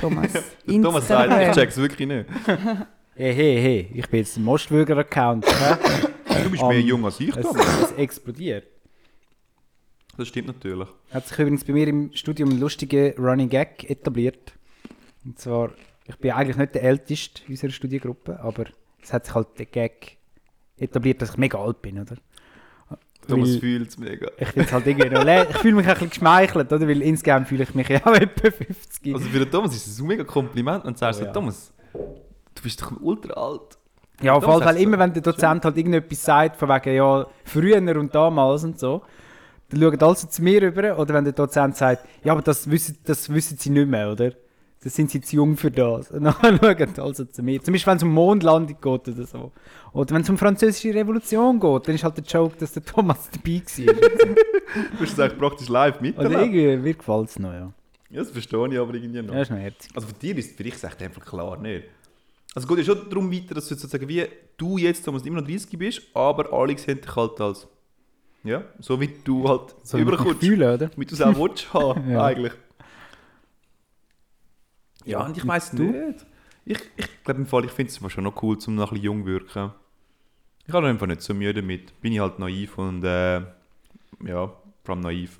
Thomas. Thomas sagt, ich check's wirklich nicht. Hey, hey, hey, ich bin jetzt ein Mostwürger-Account. Du bist Um, mehr jung als ich, es, Thomas. es explodiert. Das stimmt natürlich. Hat sich übrigens bei mir im Studium ein lustiger Running Gag etabliert. Und zwar, ich bin eigentlich nicht der Älteste in unserer Studiengruppe, aber es hat sich halt der Gag etabliert, dass ich mega alt bin, oder? Thomas fühlt es mega. Ich halt Ich fühle mich ein bisschen geschmeichelt, oder? Weil insgesamt fühle ich mich ja auch etwa 50. Also für den Thomas ist es ein mega Kompliment, wenn du sagst, Oh ja. Thomas, du bist doch ultra alt. ja, auf jeden Fall immer, wenn der Dozent halt irgendetwas sagt, von wegen, ja, früher und damals und so, dann schauen alle so zu mir rüber. Oder wenn der Dozent sagt, ja, aber das wissen, das wissen sie nicht mehr, oder? Das sind sie zu jung für das. Und dann schauen also zu mir. Zum Beispiel, wenn es um Mondlandung geht oder so. Oder wenn es um französische Revolution geht, dann ist halt der Joke, dass der Thomas dabei war. Du es eigentlich praktisch live Oder miterlebt. irgendwie, mir gefällt es noch, ja. Ja, das verstehe ich aber irgendwie noch. Ja, ist noch herzig. Also für dich ist für dich echt einfach klar nicht. Also es geht ja schon darum weiter, dass du sozusagen wie du jetzt, Thomas, immer noch 30 bist, aber alle sehen dich halt als, ja, so wie du halt So überkommst. fühle, oder? Wie du es auch willst haben, Ja. eigentlich. Ja, und ich du? nicht. Ich, ich glaube im Fall, ich finde es schon noch cool, um noch ein bisschen jung zu wirken. Ich habe einfach nicht so Mühe damit. Bin ich halt naiv und äh, ja, vor allem naiv.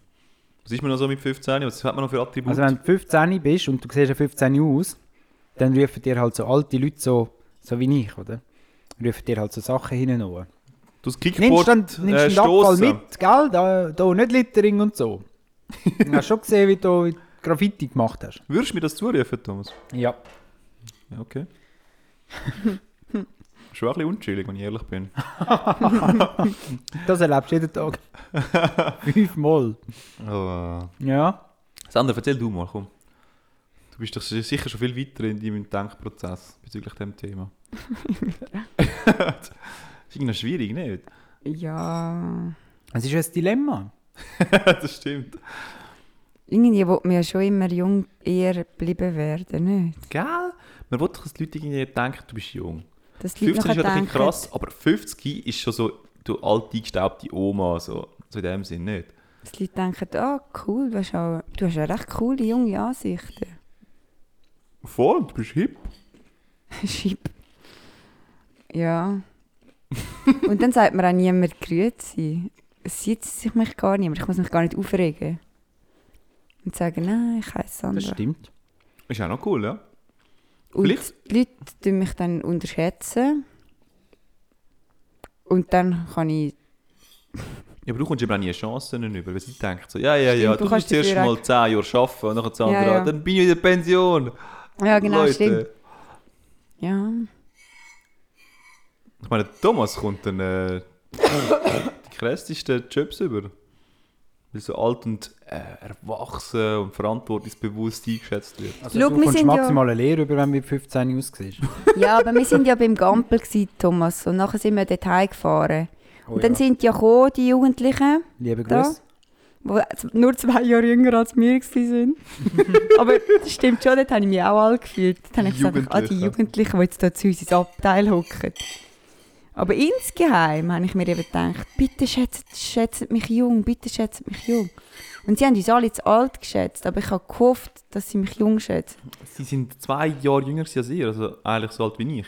Was ist man noch so mit 15? Was hat man noch für Attribute? Also wenn du 15 bist und du siehst ja 15 aus, dann rufen dir halt so alte Leute so, so wie ich, oder? Rufen dir halt so Sachen hinein. du das Nimmst Kickboard dann nimmst äh, den Abfall mit, gell? Da, da nicht Littering und so. du hast schon gesehen, wie du Graffiti gemacht hast. Würdest du mir das zurufen, Thomas? Ja. Ja, okay. Schon ein bisschen unchillig, wenn ich ehrlich bin. Das erlebst du jeden Tag. Fünfmal. Aber... Ja. Sander, erzähl du mal, komm. Du bist doch sicher schon viel weiter in deinem Denkprozess bezüglich dem Thema. das ist irgendwie schwierig, nicht? Ja. Es ist ja ein Dilemma. das stimmt. Irgendwie will man ja schon immer jung eher bleiben werden, nicht? Gell? Man will doch, dass die Leute irgendwie denken, du bist jung. Leute 15 ist ja ein krass, aber 50 ist schon so, du alte, gestaubte Oma, so, so in dem Sinn nicht. Dass die Leute denken, ah cool, du hast, auch, du hast ja recht coole junge Ansichten. Voll, du bist hip. Schieb. Ja. Und dann sagt mir auch niemand grüezi. Es sieht sich mich gar nicht, ich muss mich gar nicht aufregen. Und sagen, nein, ich heiße Sandra. Das stimmt. Ist auch noch cool, ja? Und Vielleicht- die Leute tun mich dann unterschätzen. Und dann kann ich... Ja, aber du kommst eben auch nie Chancen über, weil sie denken so, ja, ja, ja, Stimmt, du, du kannst zuerst mal 10 Jahre arbeiten und nachher 10 Ja, Jahre, ja. dann bin ich in der Pension. Ja, genau, Leute. stimmt. Ja. Ich meine, Thomas kommt dann äh, die krassesten Jobs über. So alt und äh, erwachsen und verantwortungsbewusst eingeschätzt wird. Also Schau, du wir kommst sind ja- maximal eine Lehre über, wenn du mit 15 aussiehst. ja, aber wir sind ja beim Gampel, gewesen, Thomas. Und nachher sind wir dort heimgefahren. Oh, Und dann ja. sind ja gekommen, die Jugendlichen, Liebe da. Grüße. die nur zwei Jahre jünger als wir waren. aber das stimmt schon, dort habe ich mich auch alt gefühlt. Dort habe ich gesagt, ah, die Jugendlichen. Jugendlichen, die jetzt hier zu uns ins Abteil hocken. Aber insgeheim habe ich mir eben gedacht, bitte schätzt, schätzt mich jung, bitte schätzt mich jung. Und sie haben uns alle zu alt geschätzt, aber ich habe gehofft, dass sie mich jung schätzen. Sie sind zwei Jahre jünger als ihr, also eigentlich so alt wie ich.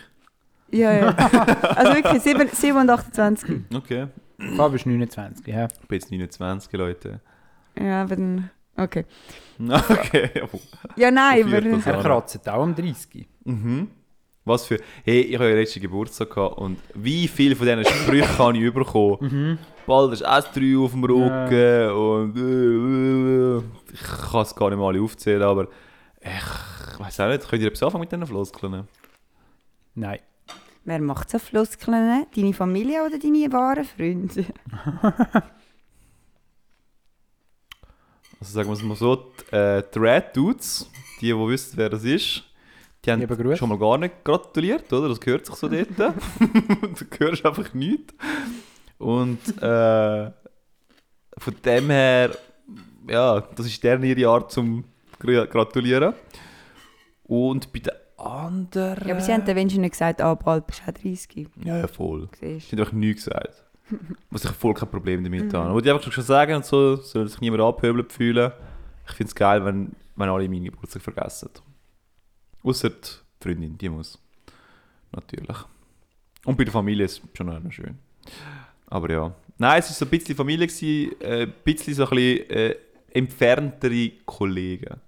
Ja, ja. also wirklich, 7, 7 und 28. Okay. Fabio ist 29, ja. Ich bin jetzt 29, Leute. Ja, aber dann... Okay. Okay. Ja, nein, aber... Er kratzt auch um 30. Mhm. Was für. Hey, ich habe ja letzten Geburtstag gehabt und wie viele von diesen Sprüchen habe ich bekommen? Bald ist S3 auf dem Rücken und. Äh, äh, ich kann es gar nicht mal alle aufzählen, aber. Ich weiß auch nicht, könnt ihr etwas anfangen mit diesen Floskeln? Nein. Wer macht so Floskeln? Deine Familie oder deine wahren Freunde? Also sagen wir es mal so: die, äh, die Red Dudes, die, die wissen, wer das ist, die haben Liebe schon mal gar nicht gratuliert, oder? Das gehört sich so dort. du hörst einfach nichts. Und äh, von dem her, ja, das ist deren ihre Art zum gra- Gratulieren. Und bei den anderen. Ja, aber sie haben dann wenigstens nicht gesagt, ah, bald bist du auch 30. Ja, ja, voll. Siehst Sie haben einfach nichts gesagt. Was ich voll kein Problem damit Mhm. habe. Wollte ich einfach schon sagen und so, soll sich niemand abhöbelt fühlen. Ich finde es geil, wenn, wenn alle meinen Geburtstag vergessen. Außer die Freundin, die muss. Natürlich. Und bei der Familie ist es schon auch noch schön. Aber ja. Nein, es war so ein bisschen Familie, gewesen, äh, ein bisschen so ein bisschen äh, entferntere Kollegen.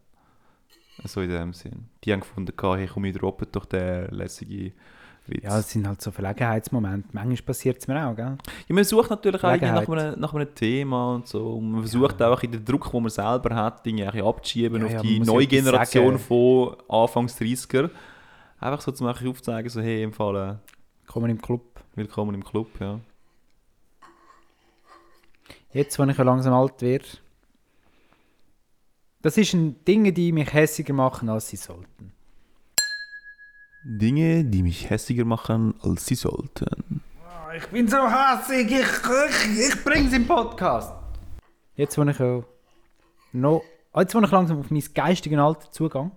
So in dem Sinn. Die haben gefunden, hey, komm, ich droppe doch den lässigen Witz. Ja, es sind halt so Verlegenheitsmomente. Manchmal passiert es mir auch, gell? Ja, man sucht natürlich auch irgendwie nach einem, nach einem Thema und so. Und man versucht auch den Druck, den man selber hat, bisschen abzuschieben Ja, auf ja, die neue ja Generation von Anfangs 30er. Einfach so zu machen, aufzeigen, so, hey, im Fall, äh, Kommen im Club. willkommen im Club, ja. Jetzt, wo ich ja langsam alt werde. Das sind Dinge, die mich hässiger machen, als sie sollten. Dinge, die mich hässiger machen, als sie sollten. Ich bin so hässig, ich, ich, ich bring's im Podcast. Jetzt, wo ich ja noch jetzt, wo ich langsam auf mein geistiges Alter zugehe,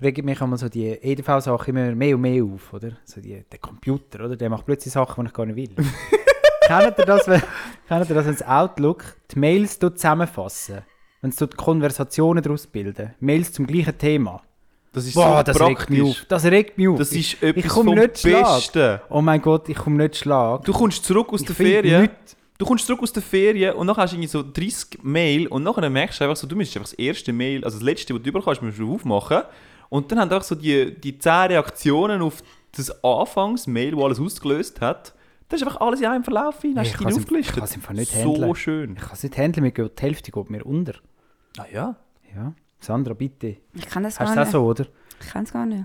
regt mich einmal so die EDV-Sachen immer mehr und mehr auf, oder? So die, der Computer, oder? Der macht plötzlich Sachen, die ich gar nicht will. kennt ihr das, wenn, kennt ihr das, wenn das Outlook die Mails dort zusammenfassen? Wenn es dort Konversationen daraus bilden? Mails zum gleichen Thema. Das ist Boah, so das praktisch. regt mich auf. Das regt mich auf. Das ist etwas ich vom nicht Schlag. Besten. Oh mein Gott, ich komme nicht Schlag. Du kommst zurück aus Ich der Ferien. nichts. Du kommst zurück aus der Ferien und dann hast du irgendwie so 30 Mail und nachher merkst du einfach so, du müsstest einfach das erste Mail, also das letzte, was du überkommst, musst du aufmachen. Und dann haben einfach so die, die 10 Reaktionen auf das Anfangs-Mail, wo alles ausgelöst hat. Das ist einfach alles in einem Verlauf hin, hast du im- aufgelistet. ich kann's im Fall nicht so handeln. schön. Ich kann es nicht handeln, mir geht die Hälfte geht mir unter. Ah ja. Ja. Sandra, bitte. Ich kann das Hast gar du das nicht. auch so, oder? Ich kann es gar nicht.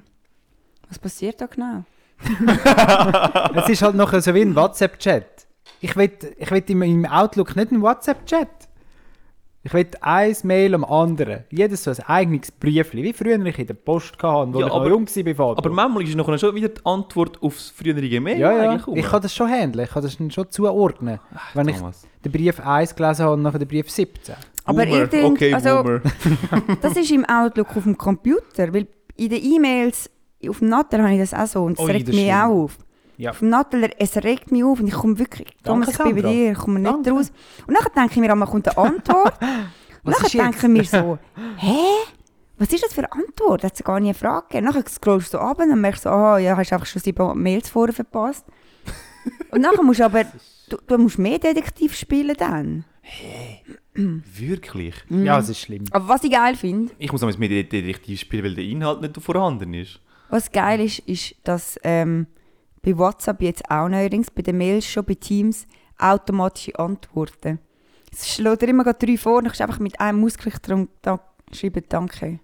Was passiert da genau? es ist halt noch so wie ein WhatsApp-Chat. Ich will, ich will in meinem Outlook nicht einen WhatsApp-Chat. Ich will ein Mail am anderen. Jedes so ein eigenes Briefli. Wie früher ich in der Post hatte, wo Ja, ich aber- noch jung war. bei Vater. Aber manchmal ist nachher schon wieder die Antwort aufs frühere Mail ja, ja. eigentlich. Ich kann das schon handeln. Ich kann das schon zuordnen. Wenn ich Thomas. den Brief 1 gelesen habe und nachher den Brief 17. Aber Boomer. ich denke, okay, also, Boomer. das ist im Outlook auf dem Computer, weil in den E-Mails auf dem Nattel habe ich das auch so und es Ui, regt mich schlimm. auch auf. Ja. Auf dem Nattel, es regt mich auf und ich komme wirklich, Thomas, ich bin bei dir, ich komme nicht Danke. raus. Und nachher denke ich mir, einmal kommt eine Antwort. und Was nachher denke ich mir so, hä? Was ist das für eine Antwort? Hat es gar nie eine Frage gegeben. Nachher scrollst du ab und dann merkst du, aha, ja, hast einfach schon sieben Mails vorher verpasst. und nachher musst du aber, du, du musst mehr Detektiv spielen dann. Wirklich? Ja, es ist schlimm. Aber was ich geil finde, Ich muss auch mit mir Detektiv spielen, weil der Inhalt nicht vorhanden ist. Was geil ist, ist, dass ähm, bei WhatsApp jetzt auch neuerdings, bei den Mails schon, bei Teams, automatische Antworten. Es schlägt dir immer gerade drei vor, dann kannst du einfach mit einem Mausklick drum da schreiben «Danke».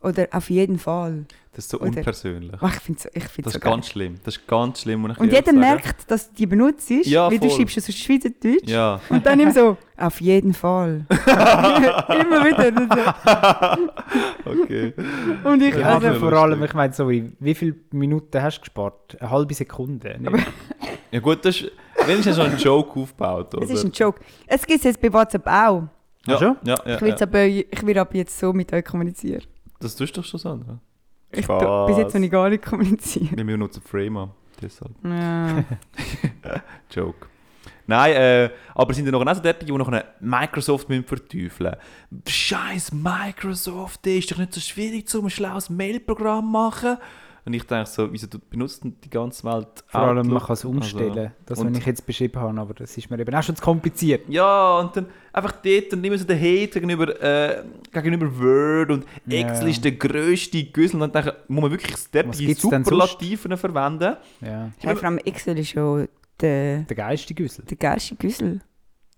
Oder «Auf jeden Fall». Das ist so Oder- unpersönlich. Oh, ich finde es ich find's Das so ist geil. ganz schlimm. Das ist ganz schlimm. Und ehrlich jeder merkt, dass du die benutzt, Ja, weil du voll. schreibst es auf Schweizerdeutsch. Ja. Und dann immer so «Auf jeden Fall». immer wieder. Okay. Und ich, Ja, also, vor allem, ich meine, so, wie wie viele Minuten hast du gespart? Eine halbe Sekunde. Ja gut, das ist wenigstens schon ein Joke aufgebaut, oder? es ist ein Joke. Es gibt es jetzt bei WhatsApp auch. ja, Ach schon? Ja, ja, Ich will, ja. jetzt aber, ich will ab jetzt so mit euch kommunizieren. Das tust du doch schon, Sandra. Ich, tu- bis jetzt noch nicht gar nicht kommunizieren. Wir benutzen Frame deshalb. Ja. Joke. Nein, äh, aber sind ja noch so derartige, die noch eine Microsoft müssen verteufeln Scheiß Microsoft, ist doch nicht so schwierig, um ein schlaues Mailprogramm machen. Und ich denke so, wieso du benutzt denn die ganze Welt Vor allem, man Outlook? kann es umstellen. das, was ich jetzt beschrieben habe, aber das ist mir eben auch schon zu kompliziert. Ja, und dann einfach dort und immer so den Hate gegenüber, äh, gegenüber Word und Ja. Excel ist der grösste Güssel. Und dann denke ich, muss man wirklich denn Superlativen verwenden. Ja. Hey, vor allem Excel ist schon der, Der geistige Güssel. der geilste Güssel.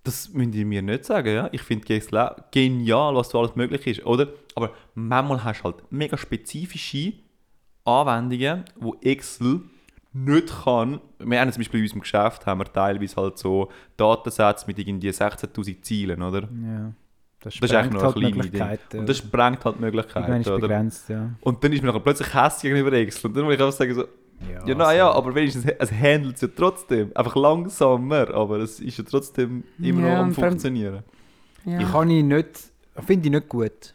Das müsst ihr mir nicht sagen, ja. Ich finde Excel auch genial, was da alles möglich ist, oder? Aber manchmal hast du halt mega spezifische Anwendungen, wo Excel nicht kann. Wir haben zum Beispiel in unserem Geschäft haben wir teilweise halt so Datensätze mit irgendwie 16'000 Zielen, oder? Ja. Das Das ist eigentlich noch halt eine kleine Idee. Möglichkeiten. Und das sprengt halt Möglichkeiten, ist oder? begrenzt, ja. Und dann ist man plötzlich hässlich gegenüber Excel. Und dann muss ich einfach sagen so, Ja, ja, naja, also- aber wenigstens, es handelt es ja trotzdem. Einfach langsamer, aber es ist ja trotzdem immer Ja, noch am Funktionieren. Ja. Ich kann ich nicht, finde ich nicht gut.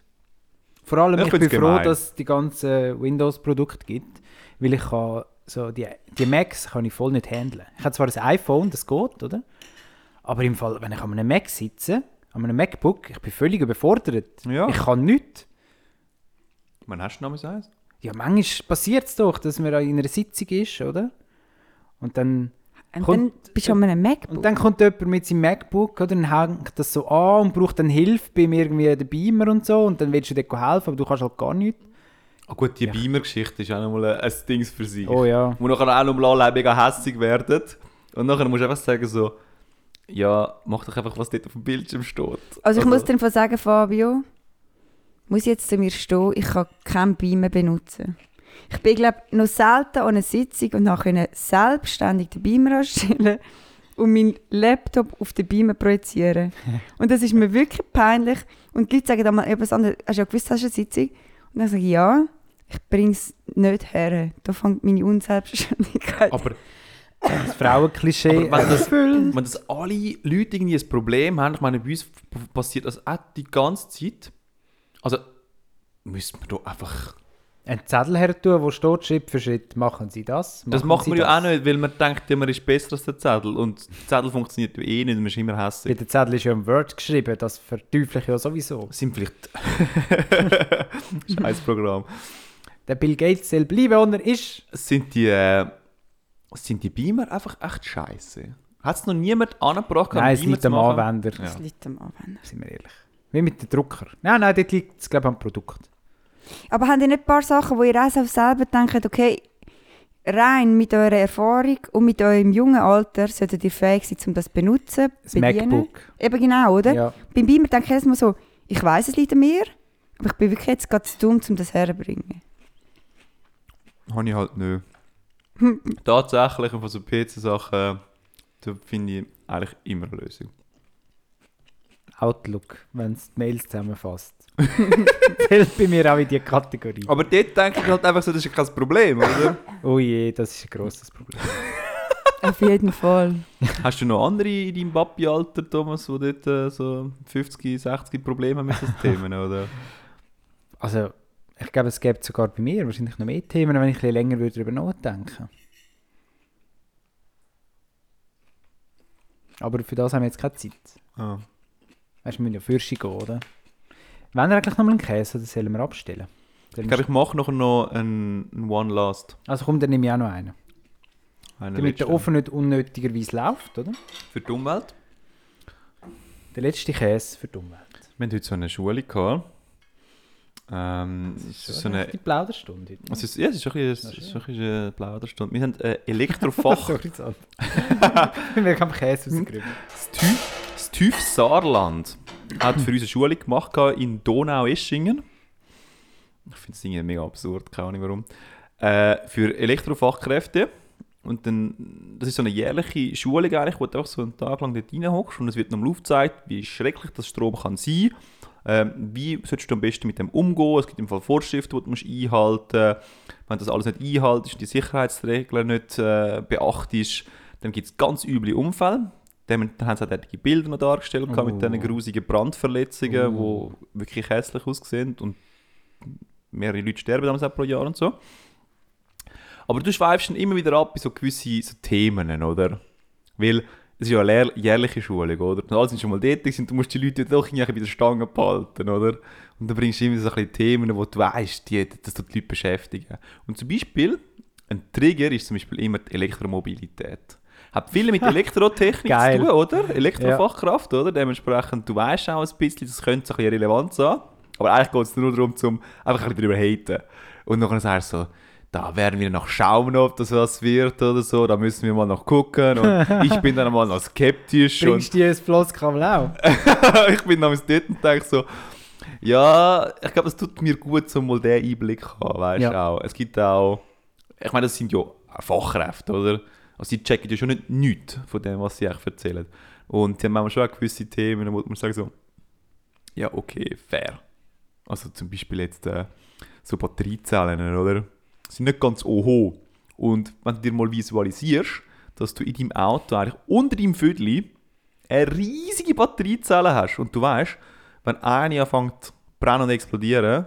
Vor allem, Ich ich, bin froh, dass es die ganzen Windows-Produkte gibt, weil ich kann so die, die Macs kann ich voll nicht handeln. Ich habe zwar ein iPhone, das geht, oder? Aber im Fall, wenn ich an einem Mac sitze, an einem MacBook, ich bin völlig überfordert. Ja. Ich kann nichts. Wann hast du noch mal eins? Ja, manchmal passiert es doch, dass man in einer Sitzung ist, oder? Und dann, Und Kommt- dann bist du an einem MacBook. und dann kommt jemand mit seinem MacBook, oder? Dann hängt das so an und braucht dann Hilfe beim irgendwie den Beamer und so. Und dann willst du dir helfen, aber du kannst halt gar nichts. Ah gut, die Ja. Beamer-Geschichte ist auch nochmal ein, Ding für sich. Oh ja. Wo nachher auch noch mal mega hässlich werden. Und nachher musst du einfach sagen so, ja, mach doch einfach, was dort auf dem Bildschirm steht. also ich muss dir einfach sagen, Fabio, muss ich jetzt zu mir stehen, ich kann keinen Beamer benutzen. Ich bin, glaube noch selten an einer Sitzung und konnte selbstständig den Beamer anstellen und meinen Laptop auf den Beamer projizieren. und das ist mir wirklich peinlich. Und die Leute sagen dann mal etwas anderes. Hast du ja gewusst, hast du eine Sitzung? Und dann sage ich, ja, ich bringe es nicht her. Da fängt meine Unselbstständigkeit Aber Das Frauenklischee Aber wenn das- erfüllt. Wenn das alle Leute irgendwie ein Problem haben, ich meine, bei uns passiert das auch die ganze Zeit. Also, müsste man doch einfach. Ein Zettel her tun, wo steht Schritt für Schritt, machen Sie das. Das machen macht Sie man ja das. auch nicht, weil man denkt, ja, man ist besser als der Zettel. Und der Zettel funktioniert ja eh nicht, man ist immer Weil hässlich. der Zettel ist ja im Word geschrieben, das verteufle ich ja sowieso. Das sind vielleicht. Scheiß Programm. Der Bill Gates soll bleiben, wo er ist. Sind die, äh, sind die Beamer einfach echt scheiße? Hat es noch niemand angebracht, einen Nein, es liegt am? Anwender, Ja. Das liegt am Anwender. sind wir ehrlich. Wie mit dem Drucker. Nein, nein, dort liegt es, glaube ich, am Produkt. Aber habt ihr nicht ein paar Sachen, wo ihr auch so selber denkt, okay, rein mit eurer Erfahrung und mit eurem jungen Alter solltet ihr fähig sein, um das zu benutzen, Das bedienen? MacBook. Eben genau, oder? Ja. Beim Beamer denke ich erstmal so, ich weiß es liegt an mir, aber ich bin wirklich jetzt gerade zu dumm, um das herzubringen. Habe ich halt nicht. Tatsächlich, von so PC-Sachen, da finde ich eigentlich immer eine Lösung. Outlook, wenn es die Mails zusammenfasst. Zählt bei mir auch in die Kategorie. Aber dort denke ich halt einfach so, das ist ja kein Problem, oder? Oh je, das ist ein grosses Problem. Auf jeden Fall. Hast du noch andere in deinem Papi-Alter, Thomas, die dort äh, so 50, 60 Probleme haben mit diesen Themen, oder? Also, ich glaube, es gibt sogar bei mir wahrscheinlich noch mehr Themen, wenn ich ein bisschen länger würde darüber nachdenken Aber für das haben wir jetzt keine Zeit. Ah. Weißt du, wir müssen ja Fürsche gehen, oder? Wenn wir eigentlich noch mal einen Käse oder sollen wir abstellen? Ich glaube, ich mache noch einen, einen One Last. Also komm, dann nehme ich auch noch einen. Einen Damit der. Ofen nicht unnötigerweise läuft, oder? Für die Umwelt. Der letzte Käse für die Umwelt. Wir hatten heute so eine Schule. Gehabt. Ähm, es ist so eine, Die Plauderstunde heute. es ist, ja, es ist ein bisschen, ist ein eine Plauderstunde. Wir haben äh, Elektrofach. Sorry, wir haben Käse rausgerührt. Das das TÜV Saarland hat für uns eine Schule gemacht in Donau-Eschingen. Ich finde es irgendwie mega absurd, keine Ahnung warum. Äh, für Elektrofachkräfte. Und dann, das ist so eine jährliche Schulung eigentlich, wo du einfach so einen Tag lang dort reinhockst und es wird nochmal aufgezeigt, wie schrecklich das Strom kann sein. Ähm, wie solltest du am besten mit dem umgehen? Es gibt im Fall Vorschriften, die du musst einhalten musst. Wenn du das alles nicht einhaltest und die Sicherheitsregeln nicht äh, beachtest, dann gibt es ganz üble Unfälle. Dann, dann haben sie auch solche Bilder noch dargestellt gehabt mit Oh. diesen grusigen Brandverletzungen, Oh. die wirklich hässlich aussehen und mehrere Leute sterben damals auch pro Jahr und so. Aber du schweifst dann immer wieder ab bei so gewissen so Themen, oder? Weil es ist ja eine jährliche Schulung, oder? Und alle sind schon mal gewesen, und du musst die Leute doch irgendwie bei der Stange behalten, oder? Und dann bringst du immer so ein bisschen Themen, wo du weißt, die, das tut die Leute beschäftigen. Und zum Beispiel, ein Trigger ist zum Beispiel immer die Elektromobilität. Hat viel mit Elektrotechnik zu tun, oder? Elektrofachkraft, oder? Dementsprechend, du weißt auch ein bisschen, das könnte so ein bisschen relevant sein. Aber eigentlich geht es nur darum, zum einfach ein bisschen darüber haten. Und dann sagst du so, da werden wir noch schauen, ob das was wird oder so. Da müssen wir mal noch gucken. Und ich bin dann mal noch skeptisch. Bringst du dir ein Flosskabel auch? ich bin damals dort und denke so, ja, ich glaube, es tut mir gut, so mal diesen Einblick zu haben, weißt du Ja. auch. Es gibt auch, ich meine, das sind ja Fachkräfte, oder? Also sie checken ja schon nicht nichts von dem, was sie eigentlich erzählen. Und sie haben manchmal schon auch gewisse Themen, wo man sagt so, ja, okay, fair. Also zum Beispiel jetzt äh, so Batteriezellen, oder? Sind nicht ganz oho. Und wenn du dir mal visualisierst, dass du in deinem Auto eigentlich unter deinem Viertel eine riesige Batteriezelle hast und du weißt, wenn eine anfängt zu brennen und explodieren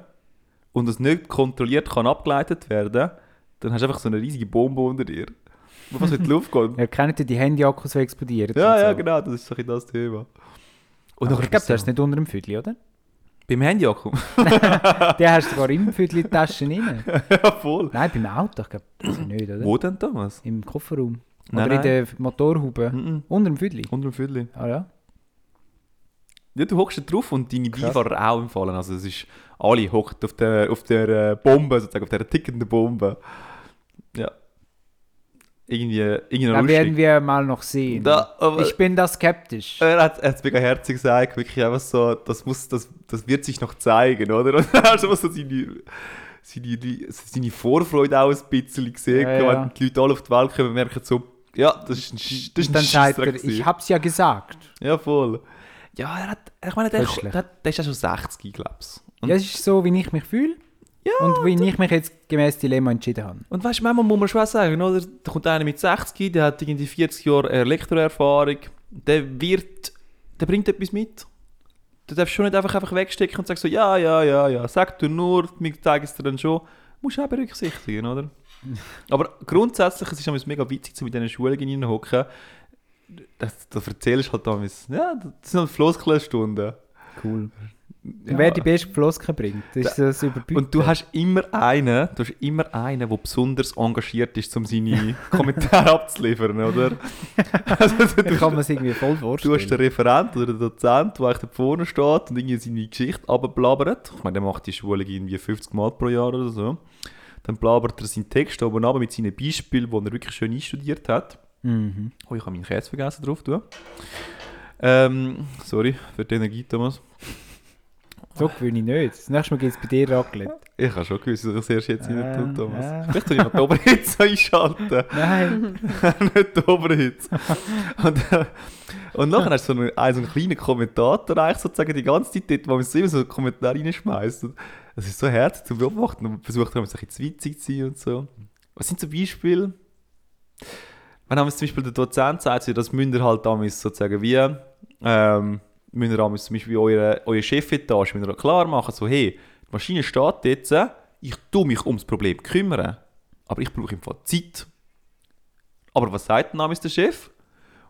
und das nicht kontrolliert kann abgeleitet werden, dann hast du einfach so eine riesige Bombe unter dir, was in die Luft geht. Ja, kennt ihr die Handyakkus, die explodieren? Ja, ja, so? genau, das ist so ein das Thema. Und Aber ich glaube, du hast es nicht unter dem Viertel, oder? beim Handy-Akku. Den hast du sogar im in die Tasche rein. ja, voll. Nein, beim Auto, ich glaube, das nicht, oder? Wo denn, Thomas? Im Kofferraum. Nein, Oder in nein. der Motorhaube. Mhm. Unter dem Viertel. Unter dem Viertel. Ah ja. Ja, du hockst da drauf und deine Krass. Beifahrer auch im Fallen. Also es ist, alle hocken auf der, auf der äh, Bombe, sozusagen, auf der tickenden Bombe. Ja. Irgendwie, noch Da lustig. werden wir mal noch sehen. Da, aber ich bin da skeptisch. er hat es mega herzig gesagt, wirklich einfach so, das, muss, das, das wird sich noch zeigen, oder? Und hast du so seine, seine, seine Vorfreude auch ein bisschen gesehen, Ja, ja. wenn die Leute alle auf die Welt kommen merken so, ja, das ist ein, das ist Und ein dann sagt er, ich hab's ja gesagt. Ja, voll. Ja, er hat, ich meine, der, der, der ist ja schon 60, glaube ich. Ja, es ist so, wie ich mich fühle. Und wie ich mich jetzt gemäß Dilemma entschieden habe. Und weißt du, manchmal muss man schon sagen, oder? Da kommt einer mit 60, der hat irgendwie 40 Jahre Elektroerfahrung, der wird, der bringt etwas mit. Du darfst schon nicht einfach, einfach wegstecken und sagen so, ja, ja, ja, ja, sag du nur, wir zeigen es dir dann schon. Musst du auch berücksichtigen, oder? Aber grundsätzlich, es ist immer mega witzig, so mit diesen Schulungen hineinhocken. Das, das erzählst du halt damals, ja, das sind halt Floskelstunden. Cool. Ja. Wer die beste Floskel bringt, das ist das Überbieten. Und du hast immer einen, du hast immer einen, der besonders engagiert ist, um seine Kommentare abzuliefern, oder? Also, Da du, kann man es irgendwie voll du vorstellen. hast den Referent oder den Dozent, der eigentlich da vorne steht und irgendwie seine Geschichte abblabbert. Ich meine, der macht die Schule irgendwie 50 Mal pro Jahr oder so. Dann blabbert er seinen Text oben runter mit seinen Beispielen, die er wirklich schön einstudiert hat. Mhm. Oh, ich habe meinen Käse vergessen drauf tun. Ähm, sorry für die Energie, Thomas. So gewöhne ich nicht. Das nächste Mal geht es bei dir Raclette. Ich habe schon gewusst, dass ich es erst jetzt rein tue, Thomas. äh. Vielleicht soll ich noch die Oberhitze einschalten. Nein. nicht die Oberhitze. Und, äh, und nachher hast du so einen, so einen kleinen Kommentator eigentlich sozusagen die ganze Zeit dort, wo man so immer so einen Kommentar reinschmeißt. Das ist so herzlich zu beobachten und versucht dann ein bisschen witzig zu sein und so. Was sind so Beispiele? Wenn haben zum Beispiel der Dozent sagt, so, das müsst ihr halt damals sozusagen wie, ähm, müsst ihr zum Beispiel eure, eure Chefetage müsst ihr klar machen, so hey, die Maschine steht jetzt, ich tue mich ums Problem kümmern, aber ich brauche im Fall Zeit. Aber was sagt denn der Chef?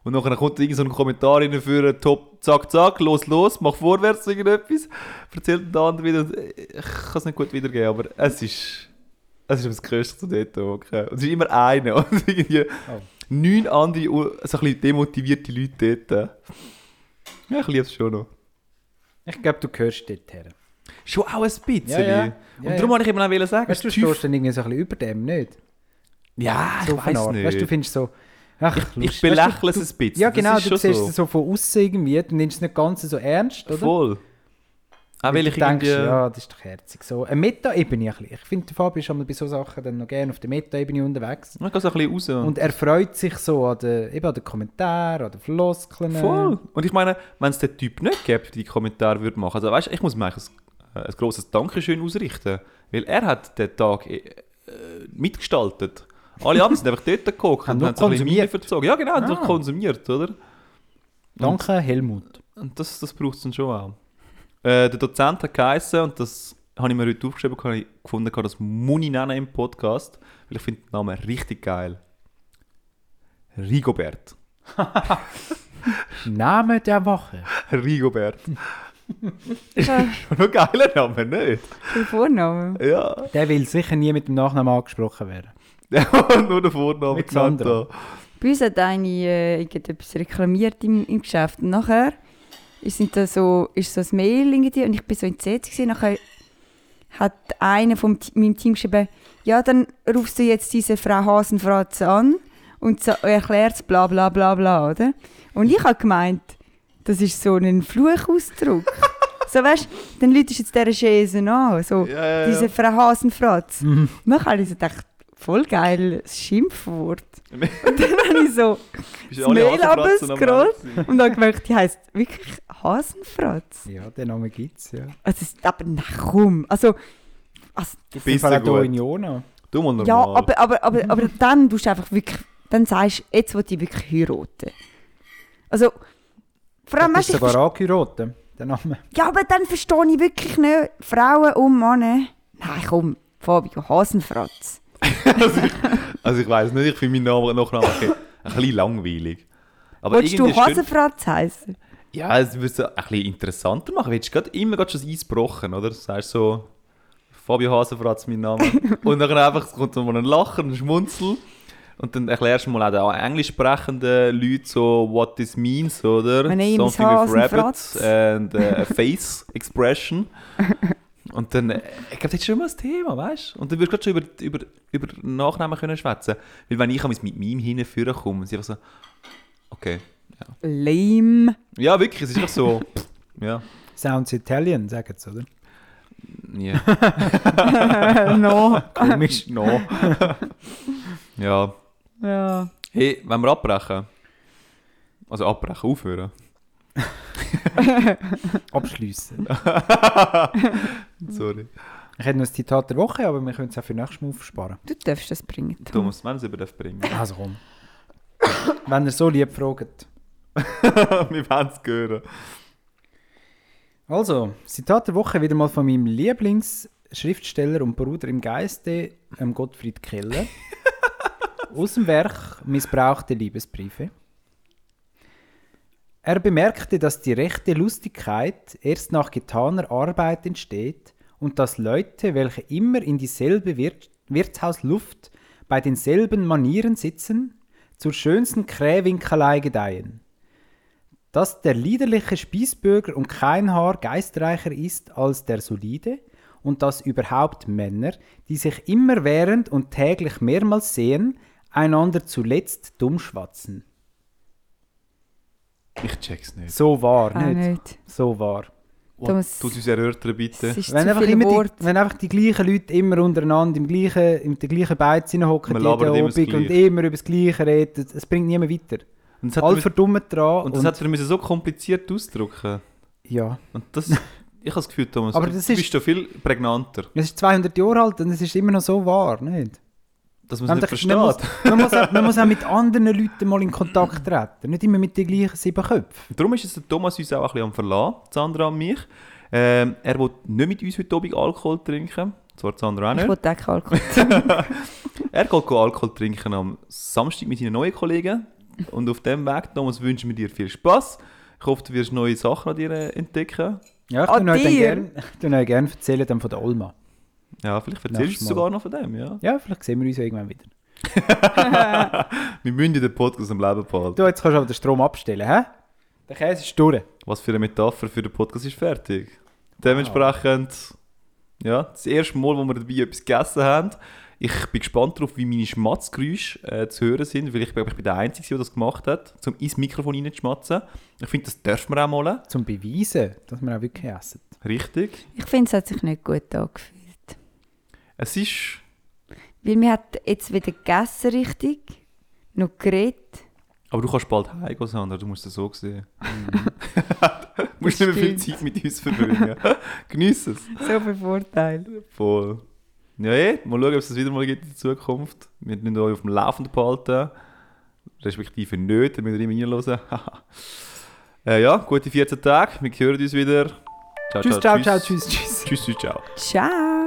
Und nachher kommt irgend so ein Kommentar rein für Top, zack, zack, los, los, mach vorwärts irgendetwas. Erzählt der andere wieder, ich kann es nicht gut wiedergeben, aber es ist, es ist das Größte dort. Okay. Und es ist immer einer und irgendwie Oh. neun andere, so ein bisschen demotivierte Leute dort. Ja, ich liebe es schon noch. Ich glaube, du gehörst dort her. Schon auch ein bisschen. Ja, ja. Und Ja, darum wollte ich eben auch sagen, Weißt du, tief- stehst dann irgendwie so ein bisschen über dem, nicht? ja, So ich weiß nicht. Weißt du, du findest so... Ach, ich, ich belächle es ein bisschen. Ja, genau, du siehst so. es so von außen irgendwie, du nimmst es nicht ganz so ernst, oder? Voll. Auch weil ich denkst, irgendwie... ja, das ist doch herzig. So, eine Meta-Ebene ein bisschen. Ich finde, Fabio ist bei solchen Sachen dann noch gerne auf der Meta-Ebene unterwegs. Man kann so ein bisschen raus. Und er freut sich so an den, eben an den Kommentaren, an den Floskeln. Voll. Und ich meine, wenn es den Typ nicht gäbe, der die Kommentare würde machen, also weißt, ich muss mir eigentlich ein, ein grosses Dankeschön ausrichten, weil er hat den Tag äh, äh, mitgestaltet. Alle anderen sind einfach dort geguckt und haben so ein bisschen konsumiert. Miene verzogen. Ja genau, Ah. konsumiert, oder? Danke, Helmut. Und das, das braucht es dann schon auch. Äh, der Dozent hat geheißen, und das habe ich mir heute aufgeschrieben, habe ich gefunden, das muss ich nennen im Podcast, weil ich finde den Namen richtig geil. Rigobert. Name der Woche. Rigobert. Ja, Schon ein geiler Name, nicht? der Vorname. Ja. Der will sicher nie mit dem Nachnamen angesprochen werden. Nur der Vorname Mit. Sandra. Bei uns hat eine äh, irgendetwas reklamiert im, im Geschäft. Und nachher sind da so, ist so ein Mail irgendwie und ich bin so CC gewesen. Nachher hat einer von meinem Team geschrieben, ja, dann rufst du jetzt diese Frau Hasenfratz an und so erklärst bla bla bla bla, oder? Und ich habe gemeint, das ist so ein Fluchausdruck. so weißt du, dann läutest du jetzt dieser Chaise an, so Ja, ja, ja. diese Frau Hasenfratz. Mhm. Und dann habe ich so gedacht, voll geil, das Schimpfwort. Und dann habe ich so das Mail abgescrollt und dann gemerkt, die heisst wirklich Hasenfratz. Ja, den Namen gibt es, ja. Also, aber na komm, also, also Gibt Bisschen es auch in Jona. Du mal normal. ja, aber, aber, aber, aber dann tust du einfach wirklich, dann sagst du, jetzt will ich wirklich heiraten. Also, vor allem, Du weißt du, sogar angeheiratet, der Name. Ja, aber dann verstehe ich wirklich nicht Frauen und Männer. Nein, komm, Fabio, Hasenfratz. Also ich weiß nicht, ich finde meinen Namen Nachnamen ein bisschen- ein bisschen langweilig. Aber Wolltest du Hasenfratz heißen? Ja, es würde es ein bisschen interessanter machen. Willst du grad immer grad schon das Eis gebrochen, oder? Du sagst so, Fabio Hasenfratz mein Name. und dann einfach es kommt so mal ein Lachen, ein Schmunzel. Und dann erklärst du mal auch den englisch sprechenden Leuten so, what this means, oder? Something with rabbits and uh, a face expression. Und dann, äh, ich glaube, das ist schon mal das Thema, weißt du? Und dann wirst du gerade schon über, über, über Nachnamen können schwätzen. Weil wenn ich mit meinem hinführen komme, sie einfach so, okay. Lame. Ja, wirklich, es ist einfach so, ja. Sounds Italian, sagen sie, oder? Ja. no. Komisch. no. ja. Ja. Hey, wenn wir abbrechen? Also abbrechen, aufhören. Abschliessen. Sorry. Ich hätte noch ein Zitat der Woche, aber wir können es auch für nächstes Mal aufsparen. Du darfst das bringen. Tom. Thomas, wenn es über bringen. Also komm. Wenn ihr so lieb fragt. Wir werden es hören. Also, Zitat der Woche wieder mal von meinem Lieblingsschriftsteller und Bruder im Geiste, ähm, Gottfried Keller. Aus dem Werk Missbrauchte Liebesbriefe. Er bemerkte, dass die rechte Lustigkeit erst nach getaner Arbeit entsteht und dass Leute, welche immer in dieselbe Wirt Wirtshausluft bei denselben Manieren sitzen, zur schönsten Krähwinkelei gedeihen dass der liederliche Spießbürger um kein Haar geistreicher ist als der solide und dass überhaupt Männer, die sich immerwährend und täglich mehrmals sehen, einander zuletzt dumm schwatzen. Ich check's nicht. So wahr, Auch nicht? nicht. So wahr. Thomas- Tut uns erörtern, bitte. Es ist Wenn zu einfach, immer die, wenn einfach die gleichen Leute immer untereinander im gleichen, in der gleichen Beiz hocken, Man jeden labert immer das Abend und Gleiche. immer über das Gleiche reden, es bringt niemand weiter. Und das hat, Alle er, verdummt dran. und das hat er müssen so kompliziert ausdrücken. ja. Und das, ich habe das Gefühl, Thomas, Aber du, das du ist- bist schon viel prägnanter, Es ist 200 Jahre alt und es ist immer noch so wahr, nicht? Dass man es nicht Man muss, versteht. man, muss auch, man muss auch mit anderen Leuten mal in Kontakt treten. Nicht immer mit den gleichen sieben Köpfen. Darum ist jetzt der Thomas uns auch ein bisschen am Verlassen, Sandra und mich. Ähm, er will nicht mit uns heute Abend Alkohol trinken. Zwar Sandra auch Ich nicht. wollte auch Alkohol. Er geht go Alkohol trinken am Samstag mit seinen neuen Kollegen. Und auf dem Weg, Thomas, wünschen wir dir viel Spaß. Ich hoffe, du wirst neue Sachen an dir äh, entdecken. Ja, ich würde euch gerne gern, gern erzählen dann von der Olma. Ja, vielleicht erzählst du sogar noch von dem, ja. Ja, vielleicht sehen wir uns ja irgendwann wieder. Wir müssen ja den Podcast am Leben behalten. Du, jetzt kannst du aber den Strom abstellen, hä? Der Käse ist durch. Was für eine Metapher für den Podcast ist fertig. Dementsprechend, ja, das erste Mal, wo wir dabei etwas gegessen haben. Ich bin gespannt darauf, wie meine Schmatzgeräusche äh, zu hören sind, weil ich glaube, ich bin der Einzige, der das gemacht hat, um ins Mikrofon reinzuschmatzen. Ich finde, das dürfen wir auch mal. Zum Beweisen, dass wir auch wirklich essen. Richtig. Ich finde, es hat sich nicht gut angefühlt. Es ist... Weil wir hat jetzt wieder gegessen richtig, noch geredet. Aber du kannst bald heimgehen, Sandra, du musst es so sehen. du musst nicht mehr viel. Zeit mit uns verbringen. Genieß es. So viel Vorteil. Voll. Ja, eh, mal schauen, ob es das wieder mal gibt in der Zukunft. Wir müssen euch auf dem Laufenden behalten. Respektive nicht, dann müsst ihr immer reinhören. äh, ja, gute 14 Tage. Wir hören uns wieder. Ciao, Tschüss, ciao, ciao, tschüss, tschüss. Tschüss, tschüss, ciao. Ciao.